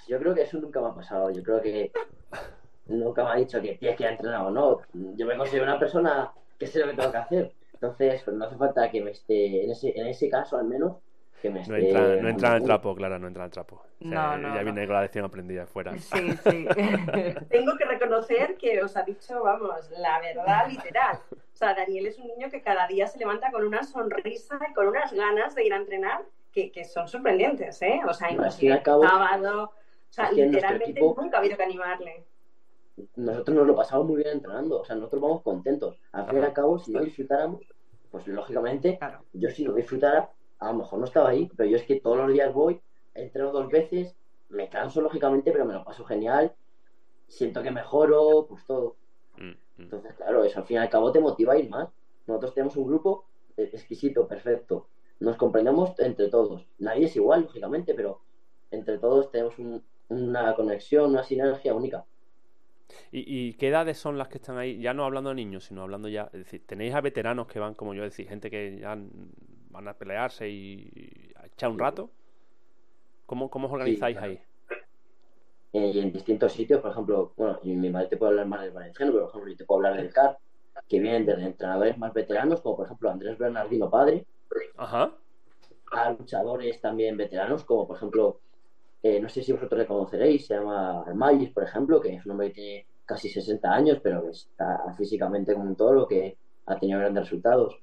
S5: Yo creo que eso nunca me ha pasado. Yo creo que nunca me ha dicho que tienes que ir a entrenar o no. Yo me considero una persona que sé lo que tengo que hacer. Entonces, pues no hace falta que me esté, en ese, en ese caso al menos, que me esté...
S2: No entra, no entra en el trapo, Clara, no entra en el trapo. O sea,
S3: No, no,
S2: ya
S3: no.
S2: viene con la lección aprendida fuera.
S3: Sí, sí.
S4: Tengo que reconocer que os ha dicho, vamos, la verdad literal. O sea, Daniel es un niño que cada día se levanta con una sonrisa y con unas ganas de ir a entrenar que, que son sorprendentes, ¿eh? O sea, inclusive sábado. O sea, literalmente
S5: equipo-
S4: nunca ha habido que animarle.
S5: Nosotros nos lo pasamos muy bien entrenando. O sea, nosotros vamos contentos. Al fin y al cabo, si no disfrutáramos, pues lógicamente,
S3: Claro.
S5: yo si no disfrutara, a lo mejor no estaba ahí. Pero yo es que todos los días voy, entreno dos veces, me canso lógicamente, pero me lo paso genial. Siento que mejoro, pues todo.
S2: Mm, mm.
S5: Entonces, claro, eso al fin y al cabo te motiva a ir más. Nosotros tenemos un grupo eh, exquisito, perfecto. Nos comprendemos entre todos. Nadie es igual, lógicamente, pero entre todos tenemos un- una conexión, una sinergia única.
S2: ¿Y, y qué edades son las que están ahí? Ya no hablando de niños, sino hablando ya. Es decir, tenéis a veteranos que van, como yo decía, gente que ya van a pelearse y a echar un rato. ¿Cómo, cómo os organizáis
S5: claro.
S2: ahí?
S5: Eh, en distintos sitios, por ejemplo, bueno, y mi madre te puede hablar más del valenciano, pero por ejemplo, yo te puedo hablar del CAR, que vienen desde entrenadores más veteranos, como por ejemplo Andrés Bernardino Padre,
S2: Ajá.
S5: a luchadores también veteranos, como por ejemplo, eh, no sé si vosotros le conoceréis, se llama Magis, por ejemplo, que es un hombre que tiene casi 60 años, pero que está físicamente como un toro, que ha tenido grandes resultados.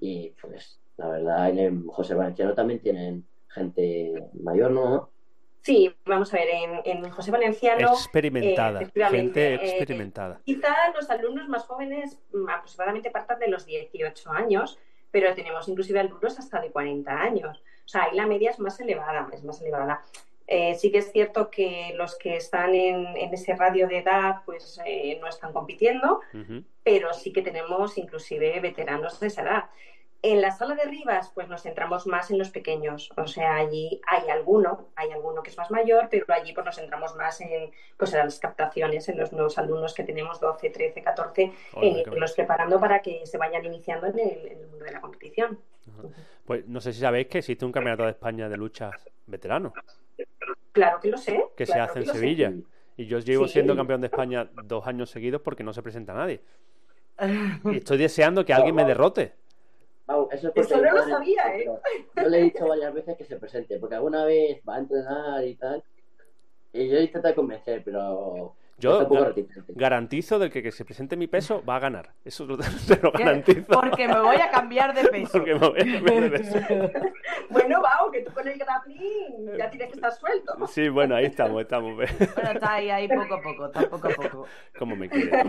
S5: Y pues, la verdad, en el José Valenciano también tienen gente mayor, ¿no?
S4: Sí, vamos a ver, en, en José Valenciano,
S2: Experimentada.
S4: eh,
S2: gente
S4: eh,
S2: experimentada.
S4: quizá los alumnos más jóvenes mm, aproximadamente partan de los 18 años, pero tenemos inclusive alumnos hasta de 40 años. O sea, ahí la media es más elevada, es más elevada. Eh, sí que es cierto que los que están en, en ese radio de edad pues eh, no están compitiendo, pero sí que tenemos inclusive veteranos de esa edad. En la sala de Rivas, pues nos centramos más en los pequeños. O sea, allí hay alguno, hay alguno que es más mayor, pero allí pues nos centramos más en, pues, en las captaciones, en los nuevos alumnos que tenemos 12, 13, 14,
S2: Hola,
S4: en
S2: qué bien.
S4: irlos preparando para que se vayan iniciando en el, en el mundo de la competición.
S2: Pues no sé si sabéis que existe un campeonato de España de luchas veteranos
S4: Claro que lo sé.
S2: que se hace en
S4: sé.
S2: Sevilla. Y yo llevo
S4: Sí.
S2: siendo campeón de España dos años seguidos porque no se presenta nadie. Y estoy deseando que alguien me derrote.
S5: Vamos, eso es porque
S4: Eso no lo sabía, ¿eh?
S5: Yo le he dicho varias veces que se presente, porque alguna vez va a entrenar y tal. Y yo intento convencer, pero.
S2: Yo. Garantizo del que, que se presente mi peso va a ganar. Eso lo, te lo garantizo.
S3: Porque me voy a cambiar de peso.
S2: Porque me voy a cambiar de peso.
S4: Bueno, Bao, que tú con el grappling ya tienes que estar suelto.
S2: Sí, bueno, ahí estamos, estamos.
S3: Bueno, está ahí, ahí poco a poco, está poco a poco.
S2: Como me hija.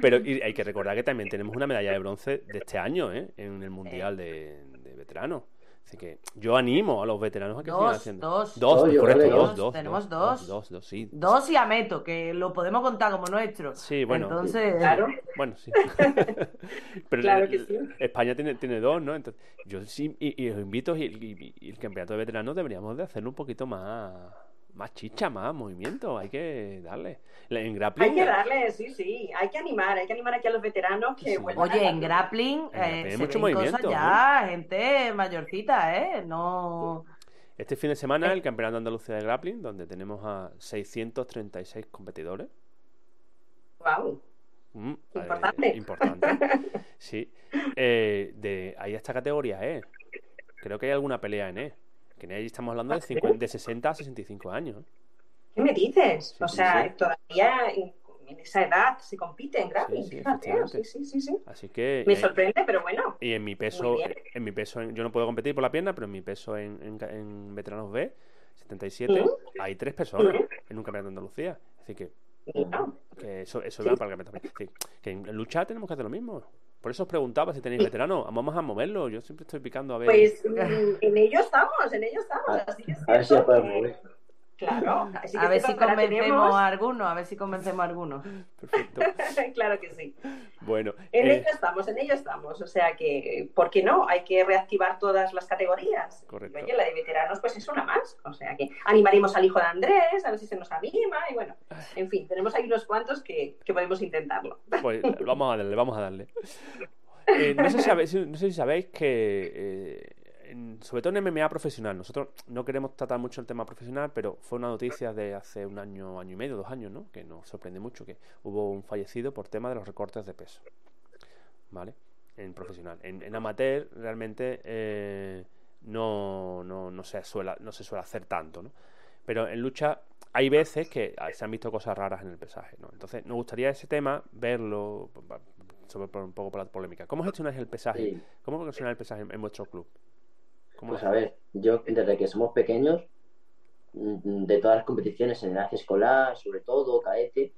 S2: Pero y hay que recordar que también tenemos una medalla de bronce de este año, ¿eh? En el Mundial de, de Veteranos. Así que yo animo a los veteranos a que sigan
S3: Dos,
S2: haciendo.
S3: dos.
S2: Dos, correcto,
S5: que
S2: dos,
S3: dos.
S2: dos.
S3: Tenemos
S2: dos,
S3: dos.
S2: Dos, dos, sí.
S3: Dos y Ameto, que lo podemos contar como nuestro.
S2: Sí, bueno.
S3: Entonces,
S4: Claro.
S2: Bueno, sí. Pero
S4: Claro que sí.
S2: España tiene, tiene dos, ¿no? Entonces, yo sí, y, y os invito, y, y- y el campeonato de veteranos deberíamos de hacerlo un poquito más, más chicha, más movimiento. Hay que darle. En grappling.
S4: Hay que darle, sí, sí, hay que animar, hay que animar aquí a los veteranos que
S2: Sí.
S4: vuelvan
S3: Oye,
S4: a-
S3: en grappling,
S2: En grappling
S3: eh,
S2: hay
S3: se
S2: mucho
S3: ven
S2: movimiento,
S3: cosas ya, gente mayorcita, ¿eh? No...
S2: Este fin de semana el Campeonato de Andalucía de Grappling, donde tenemos a 636 competidores.
S4: Guau.
S2: Mm, eh,
S4: Importante.
S2: importante. Sí. Eh, de, hay esta categoría, ¿eh? Creo que hay alguna pelea en E. Que ahí estamos hablando de, 50, de 60 a 65 años. ¿eh?
S4: ¿Qué me dices?
S2: Sí,
S4: o
S2: sí,
S4: sea,
S2: sí.
S4: todavía en, esa edad se compite en.
S2: Sí, sí, efectivamente.
S4: sí, sí, sí, sí.
S2: Así que.
S4: Me sorprende, pero bueno.
S2: Y en mi peso, en mi peso, en- yo no puedo competir por la pierna, pero en mi peso en, en, ca- en veteranos B, 77,
S4: Ujú.
S2: hay tres personas
S4: Ujú.
S2: en un campeonato de Andalucía. Así que, que eso, eso
S4: Sí.
S2: va para el campeonato. Que en en lucha tenemos que hacer lo mismo. Por eso os preguntaba si tenéis veteranos. Vamos a moverlo. Yo siempre estoy picando a ver.
S4: Pues mm, en ello estamos, en ello estamos.
S5: A-
S4: Así que es
S5: A ver si mover.
S4: Claro, así que
S3: A ver si convencemos
S4: tenemos-
S3: a algunos, a ver si convencemos a algunos.
S2: Perfecto.
S4: claro que sí.
S2: Bueno,
S4: En
S2: eh,
S4: ello estamos, en ello estamos. O sea que, ¿por qué no? Hay que reactivar todas las categorías.
S2: Correcto.
S4: Y, oye, la de veteranos, pues es una más. O sea que animaremos al hijo de Andrés, a ver si se nos anima. Y bueno, en fin, tenemos ahí unos cuantos que, que podemos intentarlo.
S2: pues vamos a darle, vamos a darle. Eh, no, sé si sabéis, no sé si sabéis que, eh, en- sobre todo en MMA profesional, nosotros no queremos tratar mucho el tema profesional, pero fue una noticia de hace un año, año y medio, dos años, ¿no? Que nos sorprende mucho que hubo un fallecido por tema de los recortes de peso, ¿vale? En profesional. En, en amateur realmente eh, no, no, no, se suele, no se suele hacer tanto, ¿no? Pero en lucha hay veces que ah, se han visto cosas raras en el pesaje, ¿no? Entonces, nos gustaría ese tema verlo, sobre un poco por la polémica. ¿Cómo gestionáis el pesaje? ¿Cómo gestionáis el pesaje en, en vuestro club? ¿Cómo
S5: Pues a ver, yo desde que somos pequeños, mm, de todas las competiciones en edad escolar, sobre todo, caete,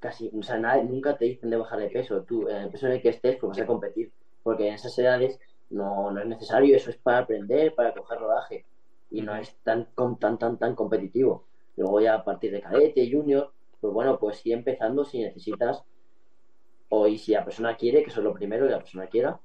S5: casi, o sea, nada- nunca te dicen de bajar de peso. Tú, en el peso en el que estés, pues vas a competir, porque en esas edades no, no es necesario, eso es para aprender, para coger rodaje, y no es tan, tan, tan, tan competitivo. Luego ya a partir de cadete, junior, pues bueno, pues sí empezando si necesitas, o y si la persona quiere, que eso es lo primero, que la persona quiera,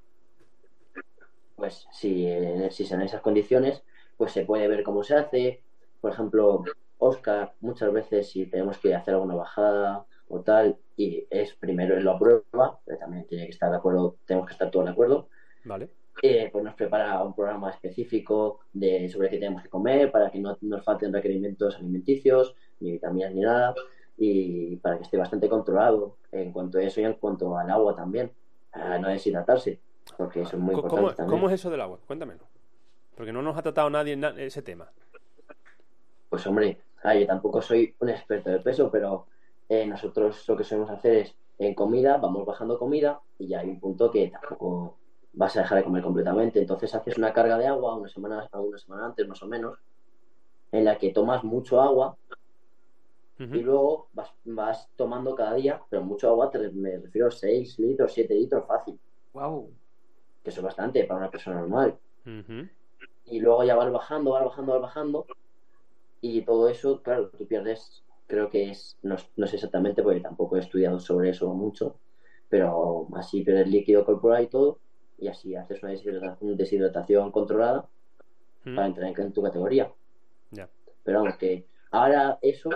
S5: pues si, eh, si son esas condiciones, pues se puede ver cómo se hace. Por ejemplo, Oscar, muchas veces si tenemos que hacer alguna bajada o tal, y es primero él lo aprueba, pero también tiene que estar de acuerdo, tenemos que estar todos de acuerdo,
S2: ¿Vale?
S5: eh, pues nos prepara un programa específico de sobre qué tenemos que comer para que no nos falten requerimientos alimenticios, ni vitaminas ni nada, y para que esté bastante controlado en cuanto a eso y en cuanto al agua también, a no deshidratarse, porque eso es muy
S2: ¿Cómo,
S5: importante también.
S2: cómo es eso del agua? Cuéntamelo. Porque no nos ha tratado nadie en na- ese tema.
S5: Pues hombre, ah, yo tampoco soy un experto de peso, pero eh, nosotros lo que solemos hacer es en comida, vamos bajando comida y ya hay un punto que tampoco vas a dejar de comer completamente. Entonces haces una carga de agua una semana, una semana antes más o menos, en la que tomas mucho agua y luego vas, vas tomando cada día, pero mucho agua, te, me refiero a 6 litros, 7 litros fácil,
S3: Wow.
S5: Que eso es bastante para una persona normal.
S2: Ujú.
S5: y luego ya vas bajando, vas bajando, vas bajando y todo eso, claro, tú pierdes, creo que es, no, no sé exactamente porque tampoco he estudiado sobre eso mucho, pero así pierdes líquido corporal y todo y así haces una deshidratación, deshidratación controlada
S2: Ujú.
S5: para entrar en, en tu categoría.
S2: Ya.
S5: Pero vamos, que ahora eso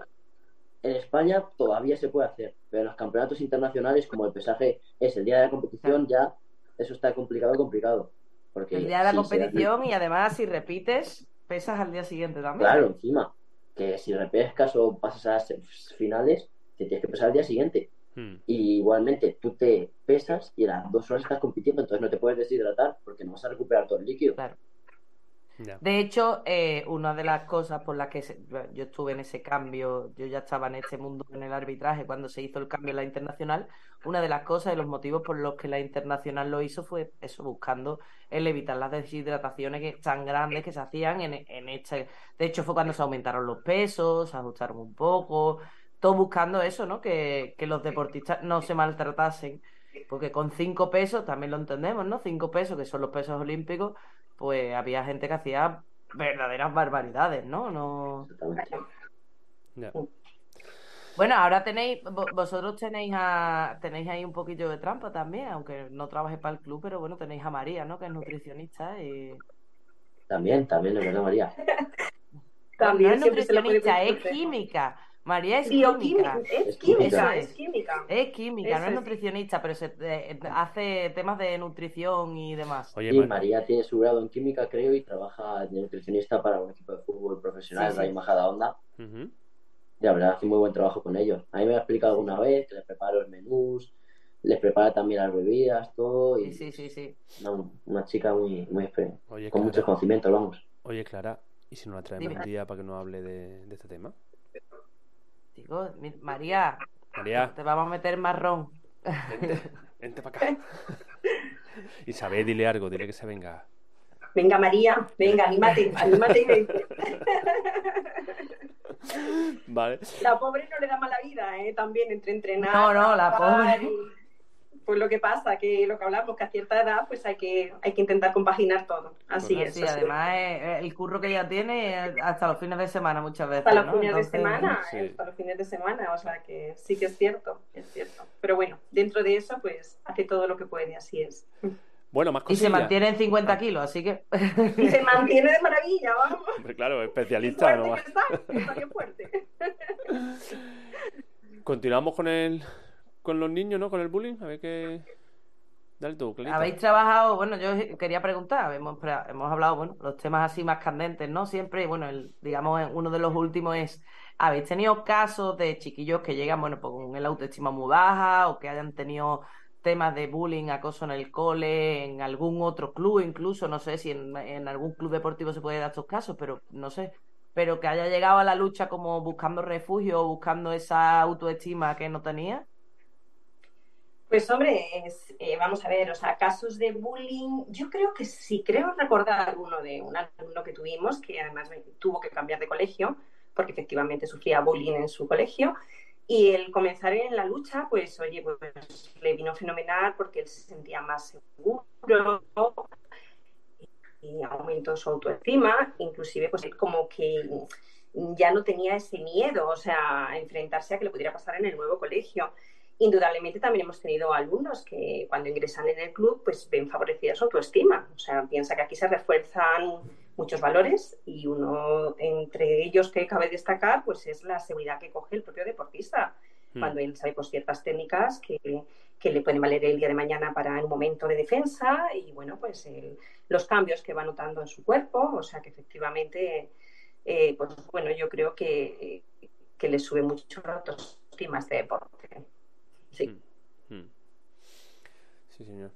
S5: en España todavía se puede hacer, pero en los campeonatos internacionales, como el pesaje es el día de la competición, ya eso está complicado, complicado. Porque
S3: El día de la
S5: se
S3: competición y además si repites, pesas al día siguiente también.
S5: Claro, encima, que si repescas o pasas a las finales, te tienes que pesar al día siguiente.
S2: Mm.
S5: Y igualmente tú te pesas y a las dos horas estás compitiendo, entonces no te puedes deshidratar porque no vas a recuperar todo el líquido.
S3: Claro. De hecho, eh, una de las cosas por las que se- yo estuve en ese cambio, yo ya estaba en este mundo en el arbitraje cuando se hizo el cambio en la internacional, una de las cosas y los motivos por los que la internacional lo hizo fue eso, buscando el evitar las deshidrataciones que, tan grandes que se hacían en, en este. De hecho, fue cuando se aumentaron los pesos, se ajustaron un poco, todo buscando eso, ¿no? Que, que los deportistas no se maltratasen. Porque con cinco pesos, también lo entendemos, ¿no? Cinco pesos, que son los pesos olímpicos, pues había gente que hacía verdaderas barbaridades, ¿no? No.
S5: Exactamente.
S2: Ya.
S3: Bueno, ahora tenéis, vo- vosotros tenéis a, tenéis ahí un poquillo de trampa también, aunque no trabajéis para el club, pero bueno, tenéis a María, ¿no? Que es nutricionista y
S5: También, también, es verdad, María.
S4: También
S3: no es nutricionista, es
S4: consejo.
S3: química. María es química.
S4: es química, es química.
S3: Es química, no es
S4: es.
S3: nutricionista, pero se, eh, hace temas de nutrición y demás.
S2: Oye,
S5: María tiene su grado en química, creo, y trabaja de nutricionista para un equipo de fútbol profesional,
S3: Sí, sí.
S5: Rayo Majada Onda. Y la verdad, hace muy buen trabajo con ellos. A mí me ha explicado alguna vez que les prepara los menús, les prepara también las bebidas, todo. Y
S3: Sí, sí, sí, sí.
S5: no, una chica muy, muy experta,
S2: Oye,
S5: con muchos conocimientos, vamos.
S2: oye, Clara, ¿Y si no la traemos
S3: Dime.
S2: un día para que nos hable de, de este tema?
S3: Digo, María,
S2: María,
S3: te vamos a meter marrón.
S2: vente, vente para acá. Isabel, dile algo, dile que se venga.
S4: Venga, María, venga, anímate, anímate y vente.
S2: Vale.
S4: La pobre no le da mala vida, ¿eh? También entre entrenar.
S3: No, no, la pobre.
S4: y- Pues lo que pasa, que lo que hablamos, que a cierta edad pues hay que, hay que intentar compaginar todo. Así
S3: Bueno,
S4: es.
S3: sí,
S4: es.
S3: además eh, el curro que ella tiene eh, hasta los fines de semana muchas veces.
S4: Hasta los
S3: ¿no?
S4: fines
S3: Entonces,
S4: de semana,
S2: Sí.
S4: hasta los fines de semana, o sea que sí que es cierto, es cierto. Pero bueno, dentro de eso, pues hace todo lo que puede, así es.
S2: Bueno, más
S3: Y se mantiene en 50 kilos, así que.
S4: Y se mantiene de maravilla, vamos.
S2: Hombre, claro, especialista.
S4: fuerte
S2: ¿no?
S4: que está, está bien fuerte.
S2: Continuamos con el con los niños, ¿no? Con el bullying. A ver qué. Dale tú.
S3: Habéis trabajado, bueno, yo quería preguntar, hemos, hemos hablado, bueno, los temas así más candentes, ¿no? Siempre, bueno, el, digamos, uno de los últimos es, ¿habéis tenido casos de chiquillos que llegan, bueno, pues con el autoestima muy baja o que hayan tenido temas de bullying, acoso en el cole, en algún otro club incluso, no sé si en, en algún club deportivo se puede dar estos casos, pero no sé, pero que haya llegado a la lucha como buscando refugio o buscando esa autoestima que no tenía?
S4: Pues hombre, es, eh, vamos a ver, o sea, casos de bullying, yo creo que sí, creo recordar uno de un alumno que tuvimos que además tuvo que cambiar de colegio porque efectivamente sufría bullying en su colegio. Y el comenzar en la lucha, pues oye, pues le vino fenomenal porque él se sentía más seguro y aumentó su autoestima, inclusive pues él como que ya no tenía ese miedo, o sea, a enfrentarse a que le pudiera pasar en el nuevo colegio. Indudablemente también hemos tenido alumnos que cuando ingresan en el club pues ven favorecida su autoestima. O sea, piensa que aquí se refuerzan muchos valores y uno entre ellos que cabe destacar pues es la seguridad que coge el propio deportista.
S2: Hmm.
S4: Cuando él sabe pues ciertas técnicas que, que le pueden valer el día de mañana para un momento de defensa y bueno pues el- los cambios que va notando en su cuerpo. O sea que efectivamente eh, pues bueno yo creo que, que le sube mucho la autoestima a este deporte. Sí.
S2: Mm. Sí, señor.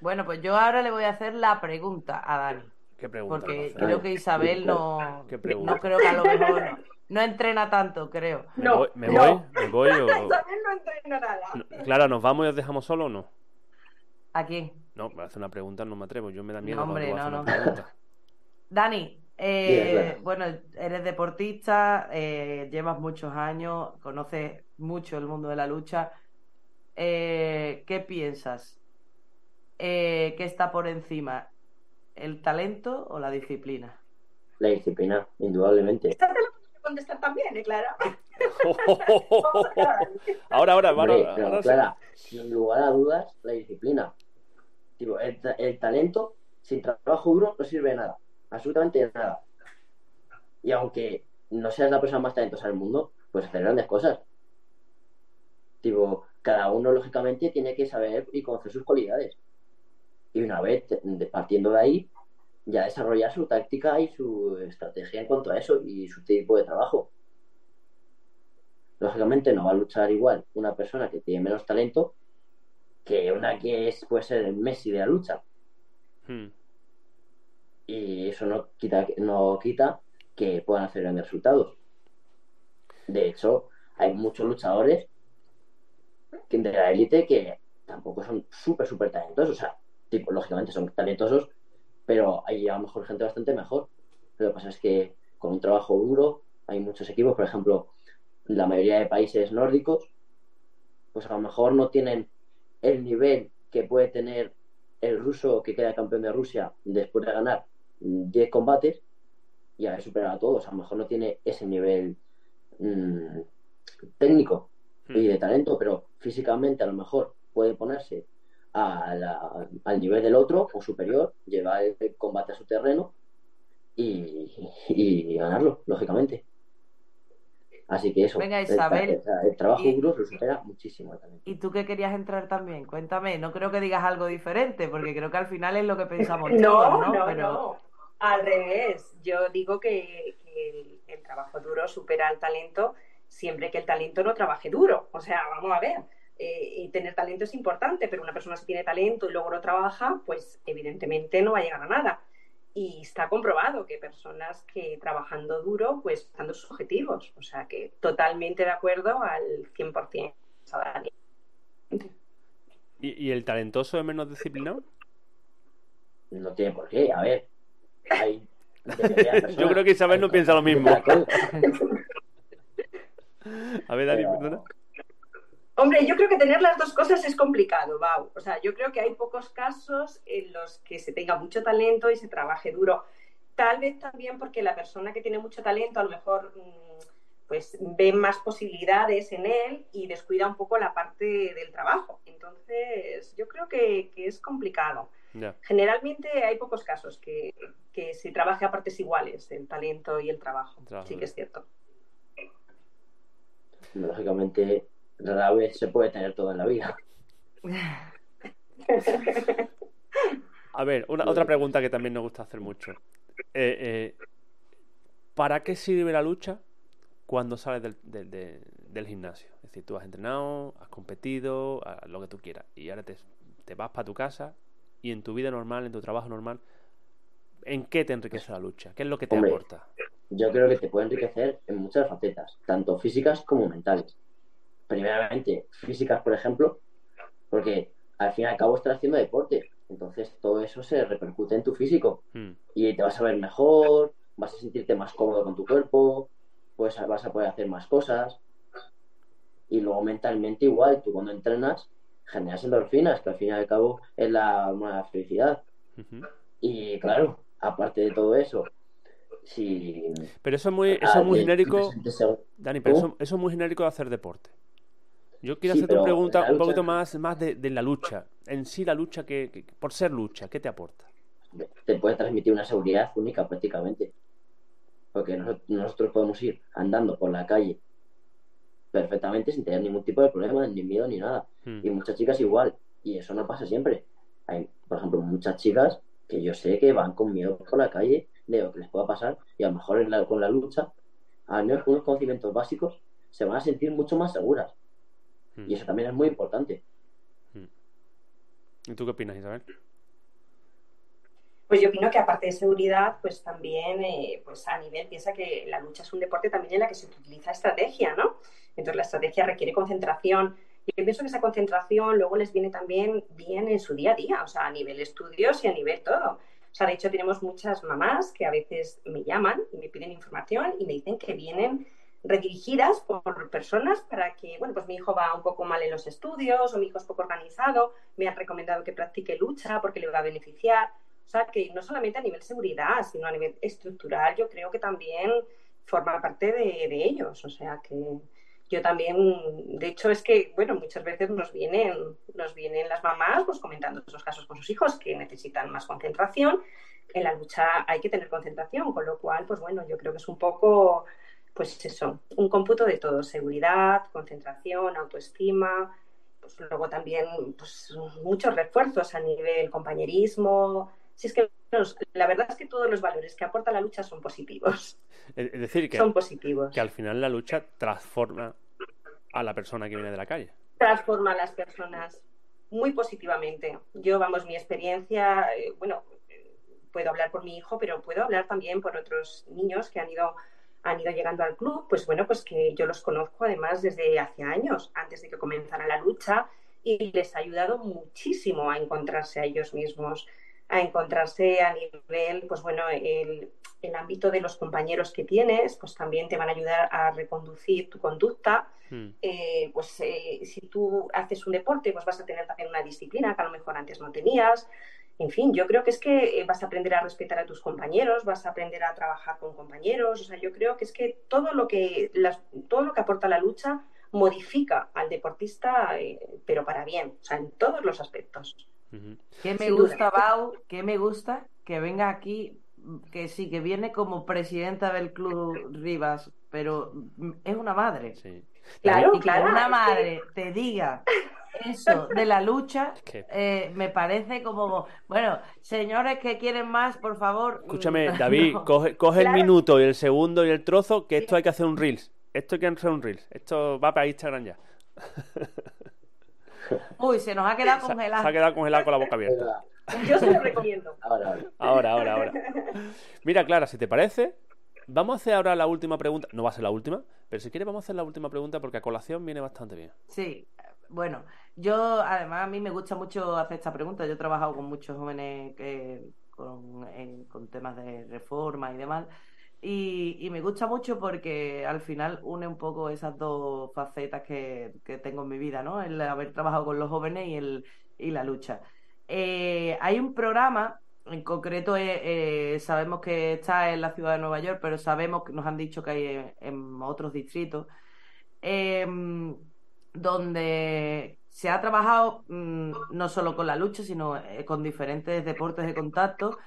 S3: Bueno, pues yo ahora le voy a hacer la pregunta a Dani.
S2: ¿Qué pregunta?
S3: Porque creo que Isabel no,
S2: ¿Qué pregunta?
S3: no creo que a lo mejor no, no entrena tanto, creo.
S2: ¿Me
S4: No,
S2: voy? ¿Me
S4: no.
S2: voy? ¿Me voy o...?
S4: Isabel no entrena nada.
S2: Clara, ¿nos vamos y os dejamos solo o no?
S3: ¿A quién?
S2: No, para hacer una pregunta no me atrevo. Yo me da miedo
S3: No, hombre, no, no. Dani, eh, bueno, eres deportista, eh, llevas muchos años, conoces mucho el mundo de la lucha. Eh, ¿qué piensas? Eh, ¿qué está por encima? ¿El talento o la disciplina?
S5: La disciplina, indudablemente.
S4: Esta te la puedo contestar también, ¿eh, Clara?
S2: ahora, ahora, ahora,
S5: Hombre,
S2: ahora,
S5: pero
S2: ahora sí.
S5: Clara, sin lugar a dudas, la disciplina. Tipo, el, el talento sin trabajo duro no sirve de nada. Absolutamente de nada. Y aunque no seas la persona más talentosa del mundo, pues hacer grandes cosas. Tipo, cada uno lógicamente tiene que saber y conocer sus cualidades. Y una vez partiendo de ahí, ya desarrollar su táctica y su estrategia en cuanto a eso y su tipo de trabajo. Lógicamente no va a luchar igual una persona que tiene menos talento que una que es, puede ser el Messi de la lucha.
S2: Hmm.
S5: Y eso no quita, no quita que puedan hacer grandes resultados. De hecho, hay muchos luchadores de la élite que tampoco son súper, súper talentosos. O sea, tipo, lógicamente son talentosos, pero hay a lo mejor gente bastante mejor. Lo que pasa es que con un trabajo duro hay muchos equipos, por ejemplo, la mayoría de países nórdicos, pues a lo mejor no tienen el nivel que puede tener el ruso que queda campeón de Rusia después de ganar 10 combates y haber superado a todos. A lo mejor no tiene ese nivel mm, técnico y de talento, pero físicamente a lo mejor puede ponerse a la- al nivel del otro o superior, llevar el combate a su terreno y, y ganarlo, lógicamente. Así que eso,
S3: Venga,
S5: el,
S3: Isabel.
S5: el- el trabajo
S3: Y-
S5: duro lo supera muchísimo también.
S3: ¿Y tú qué querías entrar también? Cuéntame, no creo que digas algo diferente, porque creo que al final es lo que pensamos
S4: No,
S3: todos, ¿no?
S4: no,
S3: Pero
S4: no. Al revés. Yo digo que, que el, el trabajo duro supera al talento siempre que el talento no trabaje duro. O sea, vamos a ver. eh, y tener talento es importante, pero una persona si tiene talento y luego no trabaja, pues evidentemente no va a llegar a nada. y está comprobado que personas que trabajando duro, pues dando sus objetivos. O sea que totalmente de acuerdo al 100%.
S2: ¿Y, ¿Y el talentoso es menos disciplinado?
S5: No tiene por qué, a ver. Hay
S2: Yo creo que Isabel no piensa lo mismo. A ver, Dani,
S5: Pero-
S2: perdona.
S4: Hombre, yo creo que tener las dos cosas es complicado, Bau. O sea, yo creo que hay pocos casos en los que se tenga mucho talento y se trabaje duro. Tal vez también porque la persona que tiene mucho talento a lo mejor mm, pues ve más posibilidades en él y descuida un poco la parte del trabajo. Entonces, yo creo que, que es complicado. Generalmente hay pocos casos que, que se trabaje a partes iguales, el talento y el trabajo.
S2: Trabajo.
S4: Sí que es cierto.
S5: Lógicamente, rara vez se puede tener todo en la vida.
S2: A ver, una, otra pregunta que también nos gusta hacer mucho. Eh, eh, ¿Para qué sirve la lucha cuando sales del, del- de- del gimnasio? Es decir, tú has entrenado, has competido, a- lo que tú quieras, y ahora te, te vas para tu casa y en tu vida normal, en tu trabajo normal, ¿en qué te enriquece la lucha? ¿Qué es lo que te
S5: Hombre.
S2: aporta?
S5: Yo creo que te puede enriquecer en muchas facetas, tanto físicas como mentales. Primeramente, físicas, por ejemplo, porque al fin y al cabo estás haciendo deporte, entonces todo eso se repercute en tu físico
S2: Hmm,
S5: y te vas a ver mejor, vas a sentirte más cómodo con tu cuerpo, pues vas a poder hacer más cosas. Y luego mentalmente igual, tú cuando entrenas generas endorfinas, que al fin y al cabo es la felicidad. Y claro, aparte de todo eso,
S2: Pero eso es muy, eso es muy
S5: Ah, que
S2: genérico. Dani, pero eso, eso es muy genérico de hacer deporte. Yo quiero
S5: Sí,
S2: hacerte una pregunta un poquito más, más de, de la lucha. En sí, la lucha, que, que- por ser lucha, ¿qué te aporta?
S5: te puede transmitir una seguridad única prácticamente. Porque nos- nosotros podemos ir andando por la calle perfectamente sin tener ningún tipo de problema, ni miedo ni nada.
S2: Hmm,
S5: Y muchas chicas igual. Y eso no pasa siempre. Hay, por ejemplo, muchas chicas que yo sé que van con miedo por la calle de lo que les pueda pasar y a lo mejor en la- con la lucha, al menos con unos conocimientos básicos, se van a sentir mucho más seguras.
S2: hmm.
S5: Y eso también es muy importante.
S2: ¿Y tú qué opinas, Isabel?
S4: Pues yo opino que aparte de seguridad, pues también, eh, pues a nivel, piensa que la lucha es un deporte también en la que se utiliza estrategia, ¿no? Entonces la estrategia requiere concentración. Y yo pienso que esa concentración luego les viene también bien en su día a día, o sea, a nivel estudios y a nivel todo. O sea, de hecho tenemos muchas mamás que a veces me llaman y me piden información y me dicen que vienen redirigidas por personas para que, bueno, pues mi hijo va un poco mal en los estudios o mi hijo es poco organizado, me han recomendado que practique lucha porque le va a beneficiar. O sea, que no solamente a nivel seguridad, sino a nivel estructural, yo creo que también forma parte de, de ellos. O sea, que yo también, de hecho, es que, bueno, muchas veces nos vienen, nos vienen las mamás pues comentando esos casos con sus hijos que necesitan más concentración. En la lucha hay que tener concentración, con lo cual, pues bueno, yo creo que es un poco, pues eso, un cómputo de todo, seguridad, concentración, autoestima, pues luego también pues, muchos refuerzos a nivel compañerismo. Si es que los- la verdad es que todos los valores que aporta la lucha son positivos.
S2: Es decir, que,
S4: Son positivos.
S2: que al final la lucha transforma a la persona que viene de la calle.
S4: Transforma a las personas muy positivamente. Yo, vamos, mi experiencia, eh, bueno, puedo hablar por mi hijo, pero puedo hablar también por otros niños que han ido han ido llegando al club, pues bueno, pues que yo los conozco además desde hace años, antes de que comenzara la lucha, y les ha ayudado muchísimo a encontrarse a ellos mismos, a encontrarse a nivel, pues bueno, el, el ámbito de los compañeros que tienes, pues también te van a ayudar a reconducir tu conducta.
S2: Hmm,
S4: Eh, pues eh, si tú haces un deporte, pues vas a tener también una disciplina que a lo mejor antes no tenías. En fin, yo creo que es que eh, vas a aprender a respetar a tus compañeros, vas a aprender a trabajar con compañeros. O sea, yo creo que es que todo lo que, las, todo lo que aporta la lucha modifica al deportista, eh, pero para bien, o sea, en todos los aspectos.
S2: Ujú.
S3: ¿Qué me
S4: Sin duda.
S3: gusta, Bau? ¿Qué me gusta? Que venga aquí, que sí, que viene como presidenta del Club Rivas, pero mm, es una madre.
S2: Sí.
S4: Claro,
S3: Y que
S4: claro.
S3: una
S4: que-
S3: madre te diga eso de la lucha,
S2: Es que-
S3: eh, me parece como, bueno, señores que quieren más, por favor.
S2: Escúchame,
S3: mm,
S2: David,
S3: no.
S2: coge, coge el minuto y el segundo y el trozo, que esto hay que hacer un Reels. Esto hay que hacer un Reels. Esto va para Instagram ya.
S3: Uy, se nos ha quedado
S2: Se, se
S3: congelado.
S2: ha quedado congelado con la boca abierta.
S4: Yo se lo recomiendo.
S5: Ahora,
S2: Ahora, ahora, ahora. Mira, Clara, si te parece, vamos a hacer ahora la última pregunta. No va a ser la última, pero si quieres vamos a hacer la última pregunta porque a colación viene bastante bien.
S3: Sí, bueno, yo además a mí me gusta mucho hacer esta pregunta. Yo he trabajado con muchos jóvenes que, con, en- con temas de reforma y demás. Y, y me gusta mucho porque al final une un poco esas dos facetas que, que tengo en mi vida, ¿no? El haber trabajado con los jóvenes y, el, y la lucha. Eh, hay un programa, en concreto eh, eh, sabemos que está en la ciudad de Nueva York, pero sabemos que nos han dicho que hay en, otros distritos, em, donde se ha trabajado mm, no solo con la lucha, sino eh, con diferentes deportes de contacto.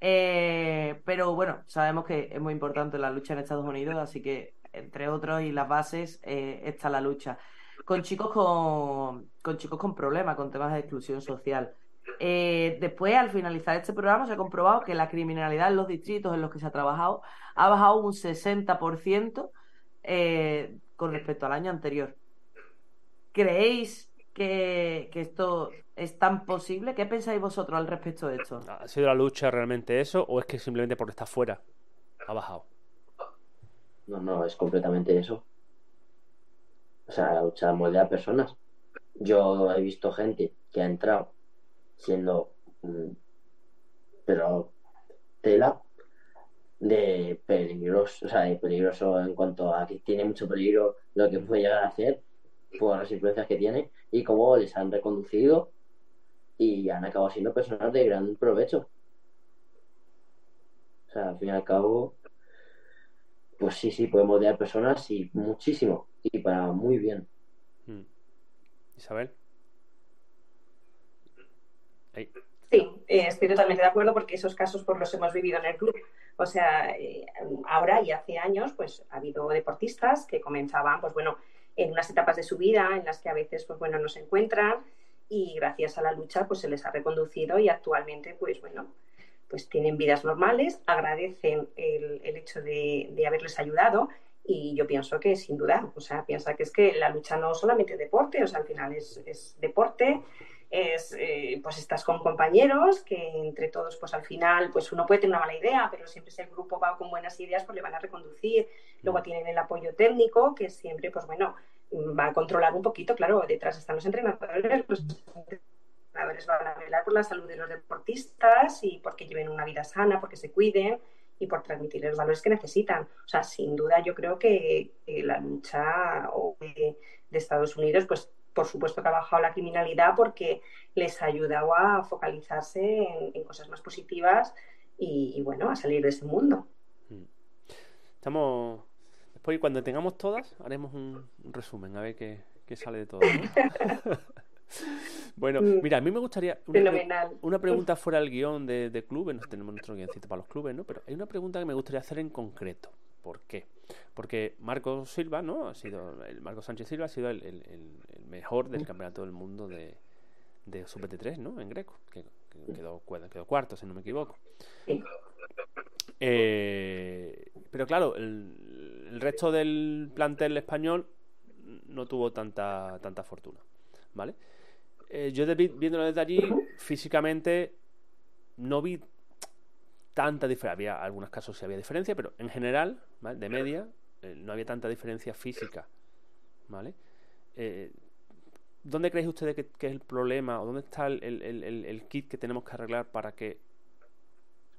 S3: Eh, pero bueno, sabemos que es muy importante la lucha en Estados Unidos, así que entre otros y las bases eh, está la lucha. Con chicos con, con chicos con problemas, con temas de exclusión social. Eh, después, al finalizar este programa, se ha comprobado que la criminalidad en los distritos en los que se ha trabajado ha bajado un 60% eh, con respecto al año anterior. ¿Creéis que, que esto es tan posible? ¿Qué pensáis vosotros al respecto de esto?
S2: ¿Ha sido la lucha realmente eso o es que simplemente porque está fuera ha bajado?
S5: no, no, es completamente eso. O sea, la lucha moldea personas. Yo he visto gente que ha entrado siendo, mm, pero tela de peligroso, o sea, de peligroso en cuanto a que tiene mucho peligro lo que puede llegar a hacer por las influencias que tiene y cómo les han reconducido y han acabado siendo personas de gran provecho. O sea, al fin y al cabo, pues sí, sí, podemos moldear personas y muchísimo y para muy bien.
S2: Mm. Isabel. Ahí.
S4: Sí, eh, estoy totalmente de acuerdo porque esos casos pues los hemos vivido en el club. O sea, eh, ahora y hace años pues ha habido deportistas que comenzaban pues bueno en unas etapas de su vida en las que a veces pues bueno no se encuentran y gracias a la lucha pues se les ha reconducido y actualmente pues bueno pues tienen vidas normales, agradecen el, el hecho de, de haberles ayudado y yo pienso que sin duda, o sea, piensa que es que la lucha no solamente es deporte, o sea, al final es, es deporte, es, eh, pues estás con compañeros que entre todos, pues al final, pues uno puede tener una mala idea, pero siempre si el grupo va con buenas ideas, pues le van a reconducir. Luego tienen el apoyo técnico, que siempre, pues bueno, va a controlar un poquito, claro, detrás están los entrenadores, los entrenadores van a velar por la salud de los deportistas y porque lleven una vida sana, porque se cuiden y por transmitir los valores que necesitan. O sea, sin duda yo creo que, la lucha de, de Estados Unidos, pues por supuesto que ha bajado la criminalidad porque les ha ayudado a focalizarse en, cosas más positivas y, y, bueno, a salir de ese mundo.
S2: Estamos. Después, cuando tengamos todas, haremos un, un resumen, a ver qué, qué sale de todo. ¿no? bueno, mira, a mí me gustaría.
S4: Una,
S2: pregunta fuera del guion de, de clubes, no tenemos nuestro guioncito para los clubes, ¿no? Pero hay una pregunta que me gustaría hacer en concreto. ¿Por qué? Porque Marco Silva, ¿no? Ha sido, el Marco Sánchez Silva ha sido el, el, el mejor del campeonato del mundo de, de Sub-23, ¿no? En Greco, que, que quedó, quedó, cuarto, si no me equivoco. Eh, pero claro, el, el, resto del plantel español no tuvo tanta, tanta fortuna, ¿vale? Eh, yo de, viéndolo desde allí, físicamente no vi tanta diferencia. Había algunos casos sí había diferencia, pero en general, ¿vale? de media, eh, no había tanta diferencia física, ¿vale? Eh, ¿Dónde creéis ustedes que, que, es el problema o dónde está el, el, el, el, kit que tenemos que arreglar para que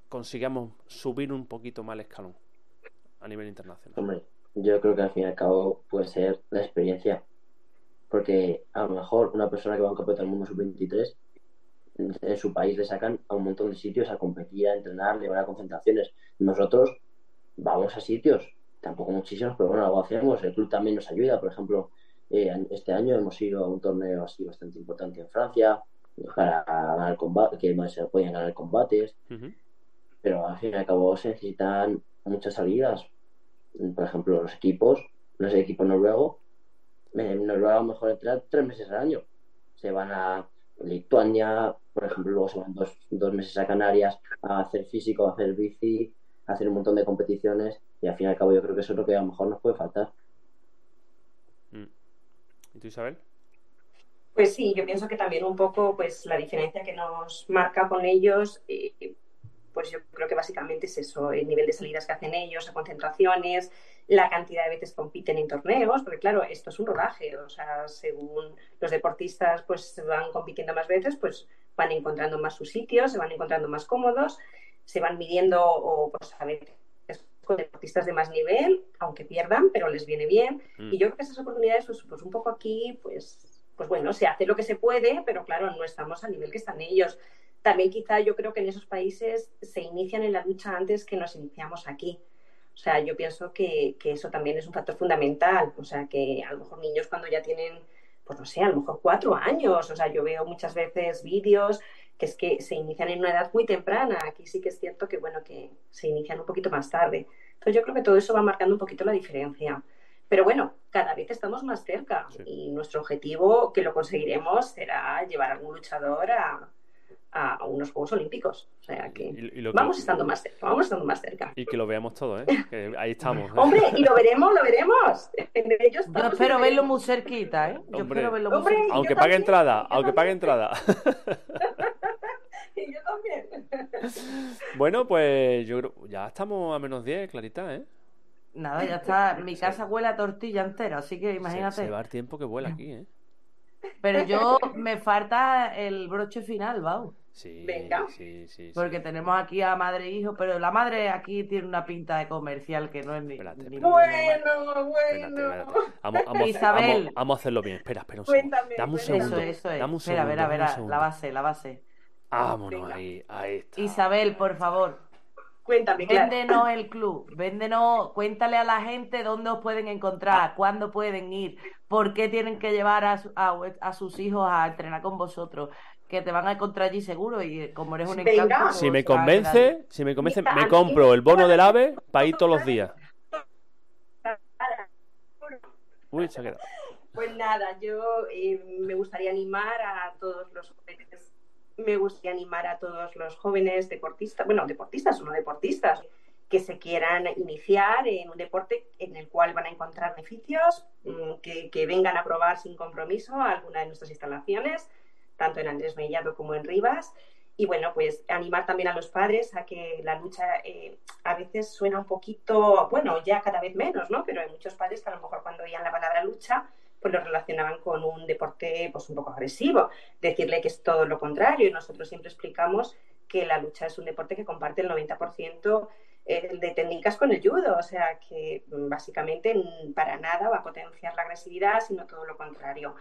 S2: consigamos subir un poquito más el escalón a nivel internacional?
S5: Hombre, yo creo que al fin y al cabo puede ser la experiencia. Porque a lo mejor una persona que va a un campeonato del mundo sub-23 en su país le sacan a un montón de sitios a competir, a entrenar, llevar a concentraciones. Nosotros vamos a sitios, tampoco muchísimos, pero bueno, algo hacemos. El club también nos ayuda. Por ejemplo, eh, este año hemos ido a un torneo así bastante importante en Francia para ganar combate, que se pueden ganar combates. Uh -huh. Pero al fin y al cabo se necesitan muchas salidas. Por ejemplo, los equipos, los equipos noruegos, en Noruega a lo mejor entran tres meses al año. Se van a Lituania, por ejemplo, luego se van dos, dos meses a Canarias a hacer físico, a hacer bici, a hacer un montón de competiciones y al fin y al cabo yo creo que eso es lo que a lo mejor nos puede faltar.
S2: Mm. ¿Y tú, Isabel?
S4: Pues sí, yo pienso que también un poco pues la diferencia que nos marca con ellos, eh, pues yo creo que básicamente es eso, el nivel de salidas que hacen ellos, las concentraciones, la cantidad de veces compiten en torneos, porque claro, esto es un rodaje, o sea, según los deportistas pues van compitiendo más veces, pues van encontrando más sus sitios, se van encontrando más cómodos, se van midiendo o pues a veces con deportistas de más nivel, aunque pierdan, pero les viene bien.
S2: Mm.
S4: Y yo creo que esas oportunidades, pues, pues un poco aquí, pues, pues bueno, se hace lo que se puede, pero claro, no estamos al nivel que están ellos. También quizá yo creo que en esos países se inician en la lucha antes que nos iniciamos aquí. O sea, yo pienso que, que eso también es un factor fundamental. O sea, que a lo mejor niños cuando ya tienen, pues no sé, a lo mejor cuatro años. O sea, yo veo muchas veces vídeos que es que se inician en una edad muy temprana. Aquí sí que es cierto que, bueno, que se inician un poquito más tarde. Entonces yo creo que todo eso va marcando un poquito la diferencia. Pero bueno, cada vez estamos más cerca
S2: Sí.
S4: y nuestro objetivo, que lo conseguiremos, será llevar a algún luchador a, a unos Juegos Olímpicos. O sea que
S2: Y, y lo que-
S4: vamos estando más cerca, vamos estando más cerca.
S2: y que lo veamos todo, ¿eh? Que ahí estamos. ¿eh?
S4: Hombre, y lo veremos, lo veremos. En ello
S3: Yo espero verlo muy cerquita, ¿eh? Yo
S2: Hombre.
S3: espero verlo muy
S4: Hombre,
S3: cerquita.
S2: Aunque pague
S4: también,
S2: entrada, aunque pague entrada.
S4: Y yo también.
S2: Bueno, pues yo creo, ya estamos a menos 10, Clarita, ¿eh?
S3: Nada, ya está. Mi casa huele a tortilla entera, así que
S2: Se,
S3: imagínate.
S2: se va el tiempo que vuela aquí, ¿eh?
S3: Pero yo me falta el broche final, Bau.
S2: Sí,
S4: Venga.
S2: sí, sí. sí.
S3: Porque tenemos aquí a madre e hijo, pero la madre aquí tiene una pinta de comercial que no es ni.
S2: Espérate,
S3: ni-
S2: espérate.
S4: Bueno,
S2: Espérate,
S4: bueno.
S2: espérate. Vamos,
S3: Isabel.
S2: vamos- vamos a hacerlo bien. Espera, espera un segundo.
S4: Cuéntame,
S2: Dame un segundo.
S3: Eso, eso es.
S2: Dame un
S3: Espera,
S2: segundo. un
S3: verá,
S2: segundo.
S3: la base, la base.
S2: Vámonos
S4: Venga.
S2: ahí, ahí está.
S3: Isabel, por favor,
S4: Cuéntame, claro.
S3: véndenos el club, véndenos, cuéntale a la gente dónde os pueden
S2: Ah.
S3: encontrar, cuándo pueden ir, por qué tienen que llevar a, su- a, a sus hijos a entrenar con vosotros, que te van a encontrar allí seguro y eh, como eres un encanto, pues,
S2: Si me convence, si me convence, me compro el bono del AVE para ir todos los días. Uy, se ha quedado.
S4: Pues nada, yo eh, me gustaría animar a todos los jóvenes, me gustaría animar a todos los jóvenes deportistas, bueno, deportistas o no deportistas, que se quieran iniciar en un deporte en el cual van a encontrar beneficios, mm, que, que vengan a probar sin compromiso a alguna de nuestras instalaciones, tanto en Andrés Mellado como en Rivas. Y bueno, pues animar también a los padres a que la lucha eh, a veces suena un poquito, bueno, ya cada vez menos, ¿no? Pero hay muchos padres que a lo mejor cuando oían la palabra lucha, pues lo relacionaban con un deporte pues un poco agresivo. Decirle que es todo lo contrario. Y nosotros siempre explicamos que la lucha es un deporte que comparte el 90% eh, de técnicas con el judo. O sea que mm, básicamente para nada va a potenciar la agresividad, sino todo lo contrario.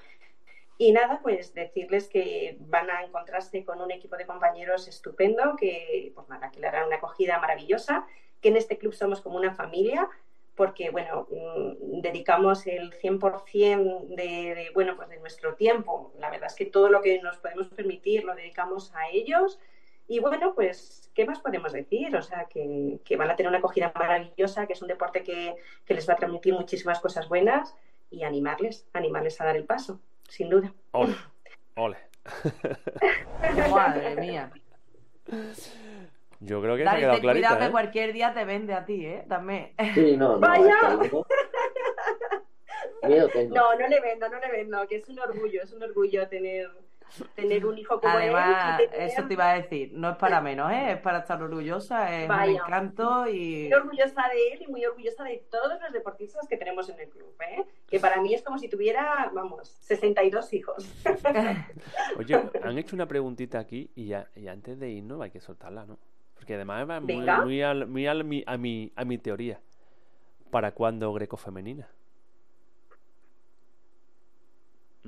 S4: Y nada, pues decirles que van a encontrarse con un equipo de compañeros estupendo, que pues nada, que le harán una acogida maravillosa, que en este club somos como una familia, porque bueno, mm, dedicamos el 100% de, de, bueno, pues de nuestro tiempo. La verdad es que todo lo que nos podemos permitir lo dedicamos a ellos. Y bueno, pues, ¿qué más podemos decir? O sea, que, que van a tener una acogida maravillosa, que es un deporte que, que les va a transmitir muchísimas cosas buenas y animarles, animarles a dar el paso, sin duda.
S2: Ole, ole.
S3: Madre mía.
S2: Yo creo que se ha
S3: Dale,
S2: quedado
S3: ten cuidado
S2: clarita,
S3: que
S2: ¿eh?
S3: cualquier día te vende a ti, ¿eh? También.
S5: Sí, no, no.
S4: Vaya.
S5: es que.
S4: No, no le vendo, no le vendo, que es un orgullo, es un orgullo tener, tener un hijo como
S3: Además,
S4: él. tener-
S3: eso te iba a decir, no es para menos, ¿eh? Es para estar orgullosa, es un
S4: Vaya.
S3: encanto y...
S4: Muy orgullosa de él y muy orgullosa de todos los deportistas que tenemos en el club, ¿eh? Que para mí es como si tuviera, vamos, 62 hijos.
S2: Oye, han hecho una preguntita aquí y, ya- y antes de irnos hay que soltarla, ¿no? Porque además va muy, muy, al- muy al- mi- a, mi, a mi teoría. ¿Para cuándo greco-femenina?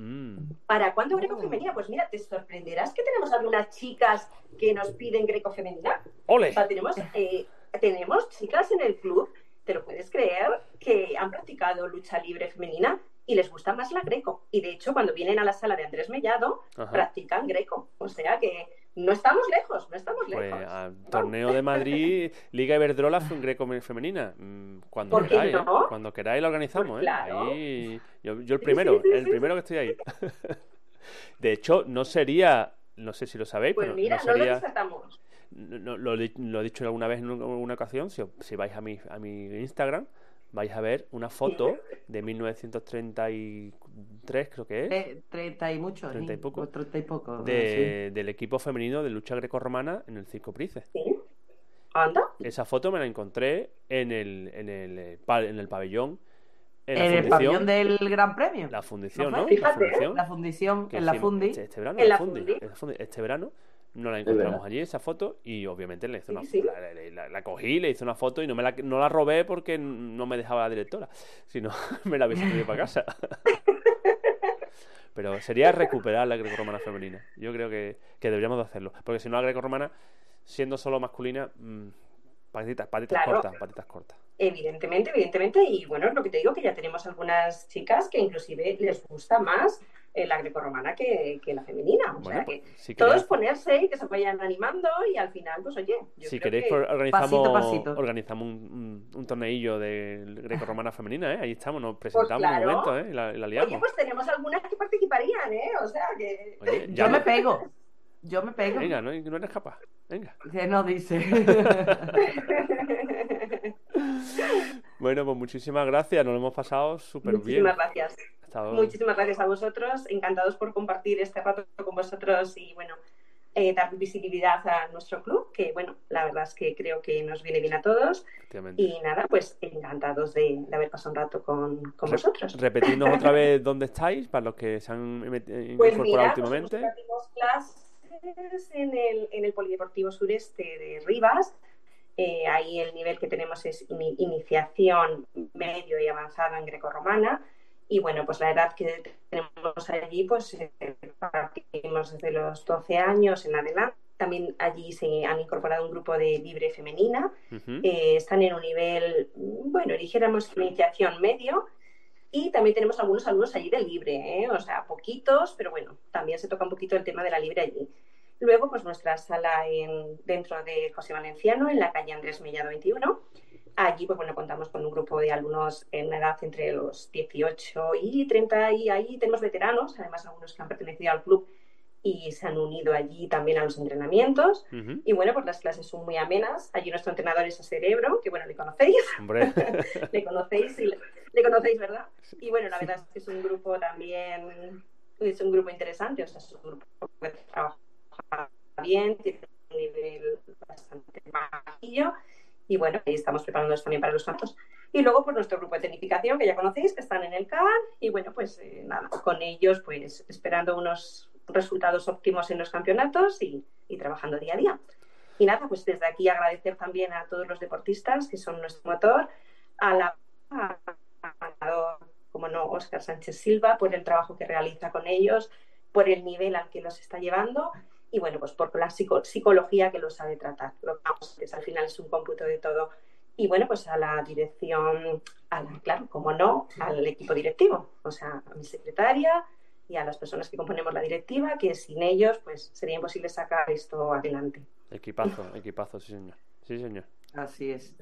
S2: Mm,
S4: ¿Para cuándo greco
S3: Oh.
S4: femenina? Pues mira, te sorprenderás que tenemos algunas chicas que nos piden greco femenina.
S2: ¡Ole!
S4: O sea, tenemos, eh, tenemos chicas en el club, te lo puedes creer, que han practicado lucha libre femenina y les gusta más la greco. Y de hecho, cuando vienen a la sala de Andrés Mellado,
S2: Ajá.
S4: practican greco. O sea que no estamos lejos, no estamos
S2: Pues
S4: lejos.
S2: al torneo de Madrid, Liga Iberdrola fue greco-femenina. Mm, Cuando
S4: ¿Por qué
S2: queráis, ¿eh?
S4: no?
S2: Cuando queráis lo organizamos,
S4: Pues
S2: ¿eh? Ahí- yo, yo el primero,
S4: sí, sí,
S2: el primero que estoy ahí. De hecho, no sería, no sé si lo sabéis,
S4: Pues
S2: pero
S4: mira,
S2: no
S4: lo
S2: sería... no- lo, he- lo he dicho alguna vez en una ocasión, si, si vais a mi, a mi Instagram, vais a ver una foto de 1933, creo que es,
S3: Eh, Treinta y mucho.
S2: Treinta y
S3: sí,
S2: poco.
S3: o Treinta y poco.
S2: de- del equipo femenino de lucha grecorromana en el Circo Price.
S4: Sí. Anda.
S2: Esa foto me la encontré en el, en el, eh, en el pabellón. En
S3: el pabellón del Gran Premio.
S2: La fundición,
S3: ¿No
S2: ¿no?
S3: fue?
S2: La
S4: Fíjate,
S2: fundición.
S3: La fundición, en la Fundi.
S2: Este, este verano. Este verano nos la encontramos allí, esa foto, y obviamente le hice una,
S4: Sí, sí.
S2: La, la- la- la cogí, le hice una foto y no me la, no la robé porque no me dejaba la directora, sino me la hubiese traído para casa. Pero sería recuperar la grecorromana femenina. Yo creo que, que deberíamos de hacerlo. Porque si no, la grecorromana, siendo solo masculina, mm, patitas, patitas
S4: Claro.
S2: cortas, patitas cortas.
S4: Evidentemente, evidentemente. Y bueno, lo que te digo, que ya tenemos algunas chicas que inclusive les gusta más eh, la grecorromana que, que la femenina. O
S2: Bueno,
S4: sea
S2: pues,
S4: que
S2: si
S4: todo
S2: queréis,
S4: es ponerse y que se vayan animando y al final, pues oye, yo
S2: si
S4: creo
S2: queréis
S4: que-
S2: pues, organizamos,
S3: Pasito, pasito.
S2: organizamos un, un, un torneillo de grecorromana femenina, ¿eh? Ahí estamos, nos presentamos
S4: claro.
S2: un momento, ¿eh? Y la, y la liamos.
S4: Oye, pues tenemos algunas que participarían, ¿eh? O sea que...
S2: Oye,
S3: Yo
S2: ya
S3: me
S2: no-
S3: pego. Yo me pego.
S2: Venga, no, no eres capaz. Venga.
S3: Que no dice.
S2: Bueno, pues muchísimas gracias. Nos lo hemos pasado súper bien.
S4: Muchísimas gracias. Muchísimas gracias a vosotros. Encantados por compartir este rato con vosotros y, bueno, eh, dar visibilidad a nuestro club, que, bueno, la verdad es que creo que nos viene bien a todos. Y nada, pues encantados de, de haber pasado un rato con, con
S2: Re-
S4: vosotros.
S2: Repetirnos otra vez dónde estáis, para los que se han eh,
S4: Pues
S2: incorporado
S4: mira,
S2: últimamente.
S4: hacemos clases en el, en el Polideportivo Sureste de Rivas. Eh, ahí el nivel que tenemos es ini- iniciación medio y avanzada en grecorromana. Y bueno, pues la edad que tenemos allí, pues eh, partimos desde los 12 años en adelante. También allí se han incorporado un grupo de libre femenina. Eh, están en un nivel, bueno, dijéramos iniciación medio. Y también tenemos algunos alumnos allí de libre, ¿eh? o sea, poquitos, pero bueno, también se toca un poquito el tema de la libre allí. Luego, pues nuestra sala en, dentro de José Valenciano, en la calle Andrés Mellado 21. Allí, pues bueno, contamos con un grupo de alumnos en una edad entre los 18 y 30 y ahí tenemos veteranos, además algunos que han pertenecido al club y se han unido allí también a los entrenamientos. Y bueno, pues las clases son muy amenas. Allí nuestro entrenador es a Cerebro, que bueno, le conocéis,
S2: Hombre,
S4: le conocéis, y le, le conocéis, ¿verdad? Y bueno, la verdad es que es un grupo también, es un grupo interesante, o sea, es un grupo que trabaja bien, tiene un nivel bastante bajillo. Y bueno, ahí estamos preparándonos también para los cantos. Y luego, pues nuestro grupo de tecnificación, que ya conocéis, que están en el CAN. Y bueno, pues eh, nada, con ellos, pues esperando unos resultados óptimos en los campeonatos y, y trabajando día a día. Y nada, pues desde aquí agradecer también a todos los deportistas que son nuestro motor, a la como no, Óscar Sánchez Silva, por el trabajo que realiza con ellos, por el nivel al que los está llevando y bueno, pues por la psico- psicología que lo sabe tratar. Lo que vamos, es, al final es un cómputo de todo. Y bueno, pues a la dirección, a la- claro, como no, al equipo directivo, o sea, a mi secretaria y a las personas que componemos la directiva, que sin ellos pues sería imposible sacar esto adelante.
S2: equipazo, equipazo, sí señor. Sí señor.
S3: Así es.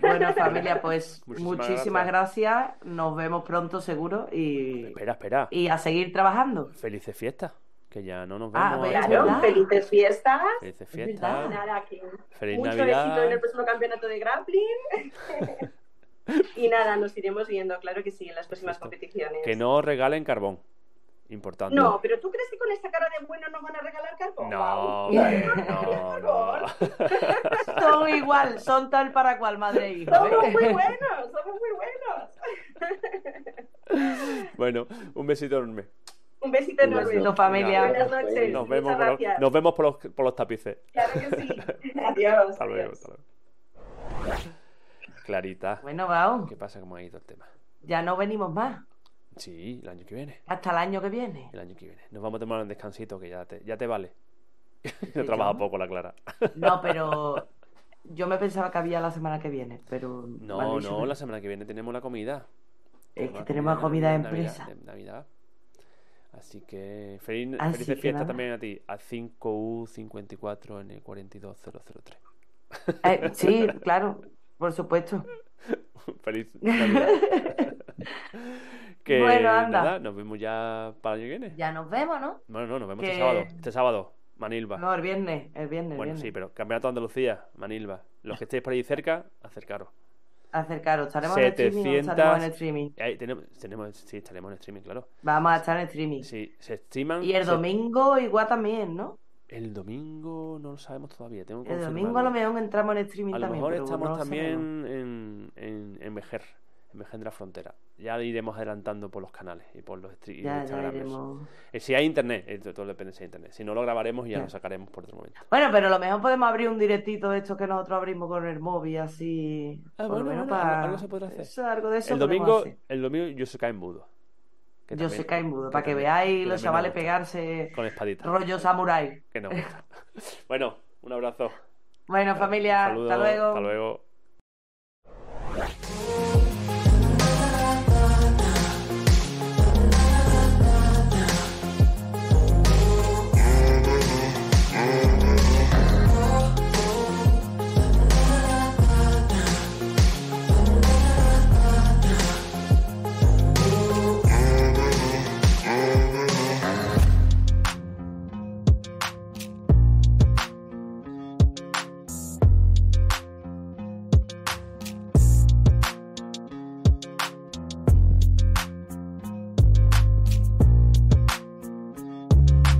S3: Bueno, familia, pues
S2: Muchísimas
S3: muchísimas, gracias. Nos vemos pronto, seguro. Y,
S2: Espera, espera.
S3: y a seguir trabajando.
S2: Felices fiestas. Que ya no nos
S3: Ah,
S2: vemos.
S3: Es
S4: Claro, felices fiestas.
S2: Felices
S3: Es
S2: fiestas.
S4: Nada, que
S2: Feliz
S4: mucho
S2: Navidad.
S4: éxito en el próximo campeonato de grappling. y nada, nos iremos viendo, claro que sí, en las próximas competiciones.
S2: Que no regalen carbón. Importante.
S4: No, pero ¿tú crees que con esta cara de bueno nos van a regalar carbón?
S2: No, no, no.
S3: Son igual, son tal para cual, madre e hijo.
S4: Somos muy buenos, somos muy buenos.
S2: Bueno, un besito enorme.
S4: Un besito
S5: Un
S4: enorme.
S5: besito,
S3: familia.
S4: Buenas noches.
S2: Nos vemos, por los,
S4: gracias.
S2: nos vemos por los, por los tapices.
S4: Claro que sí. Adiós.
S2: Hasta luego, hasta luego. Clarita.
S3: Bueno, vamos.
S2: ¿Qué pasa? ¿Cómo ha ido el tema?
S3: Ya no venimos más.
S2: Sí, el año que viene.
S3: Hasta el año que viene.
S2: El año que viene. Nos vamos a tomar un descansito que ya te, ya te vale.
S3: Yo.
S2: poco, la Clara.
S3: No, pero yo me pensaba que había la semana que viene, pero
S2: No, no, la semana que viene tenemos la comida.
S3: es que tenemos comida de empresa.
S2: Navidad, de Navidad. Así que feliz,
S3: Así que
S2: fiestas
S3: nada.
S2: también a ti. A 5U54 en el 42003.
S3: Eh, sí, claro, por supuesto.
S2: Feliz Navidad. que
S3: Bueno, anda.
S2: nada, nos vemos ya para el año que viene.
S3: Ya nos vemos, ¿no?
S2: Bueno, no, nos vemos
S3: Que-
S2: este sábado. Este sábado, Manilva.
S3: No, el viernes, el viernes. el
S2: bueno,
S3: viernes.
S2: sí, pero Campeonato de Andalucía, Manilva. Los que estéis por ahí cerca, acercaros.
S3: Acercaros. ¿Estaremos en streaming o estaremos en
S2: 700.
S3: streaming?
S2: Ahí tenemos, tenemos, sí, estaremos en streaming, claro.
S3: Vamos a estar en streaming.
S2: Sí, se streaman.
S3: Y el
S2: se-
S3: domingo igual también, ¿no?
S2: El domingo no lo sabemos todavía. Tengo que
S3: El domingo a lo mejor entramos en streaming
S2: A lo
S3: también.
S2: mejor estamos
S3: no
S2: también en, en, en Vejer, de la Frontera. Ya iremos adelantando por los canales y por los, stre- y los
S3: Ya, ya
S2: Instagrams.
S3: iremos.
S2: Eh, Si hay internet, eh, todo depende si hay internet. Si no lo grabaremos, ya
S3: Ya.
S2: lo sacaremos por otro momento.
S3: Bueno, pero a lo mejor podemos abrir un directito de estos que nosotros abrimos con el móvil, así.
S2: Ah, bueno,
S3: menos
S2: bueno,
S3: para...
S2: algo se podrá hacer.
S3: Eso, algo de eso
S2: El domingo,
S3: hacer.
S2: el domingo yo se cae en mudo. Que
S3: Yo que hay mudo, para que veáis los chavales pegarse
S2: Con espadita.
S3: rollo samurai.
S2: Que gusta. bueno, un abrazo.
S3: Bueno, familia, hasta luego.
S2: Hasta luego.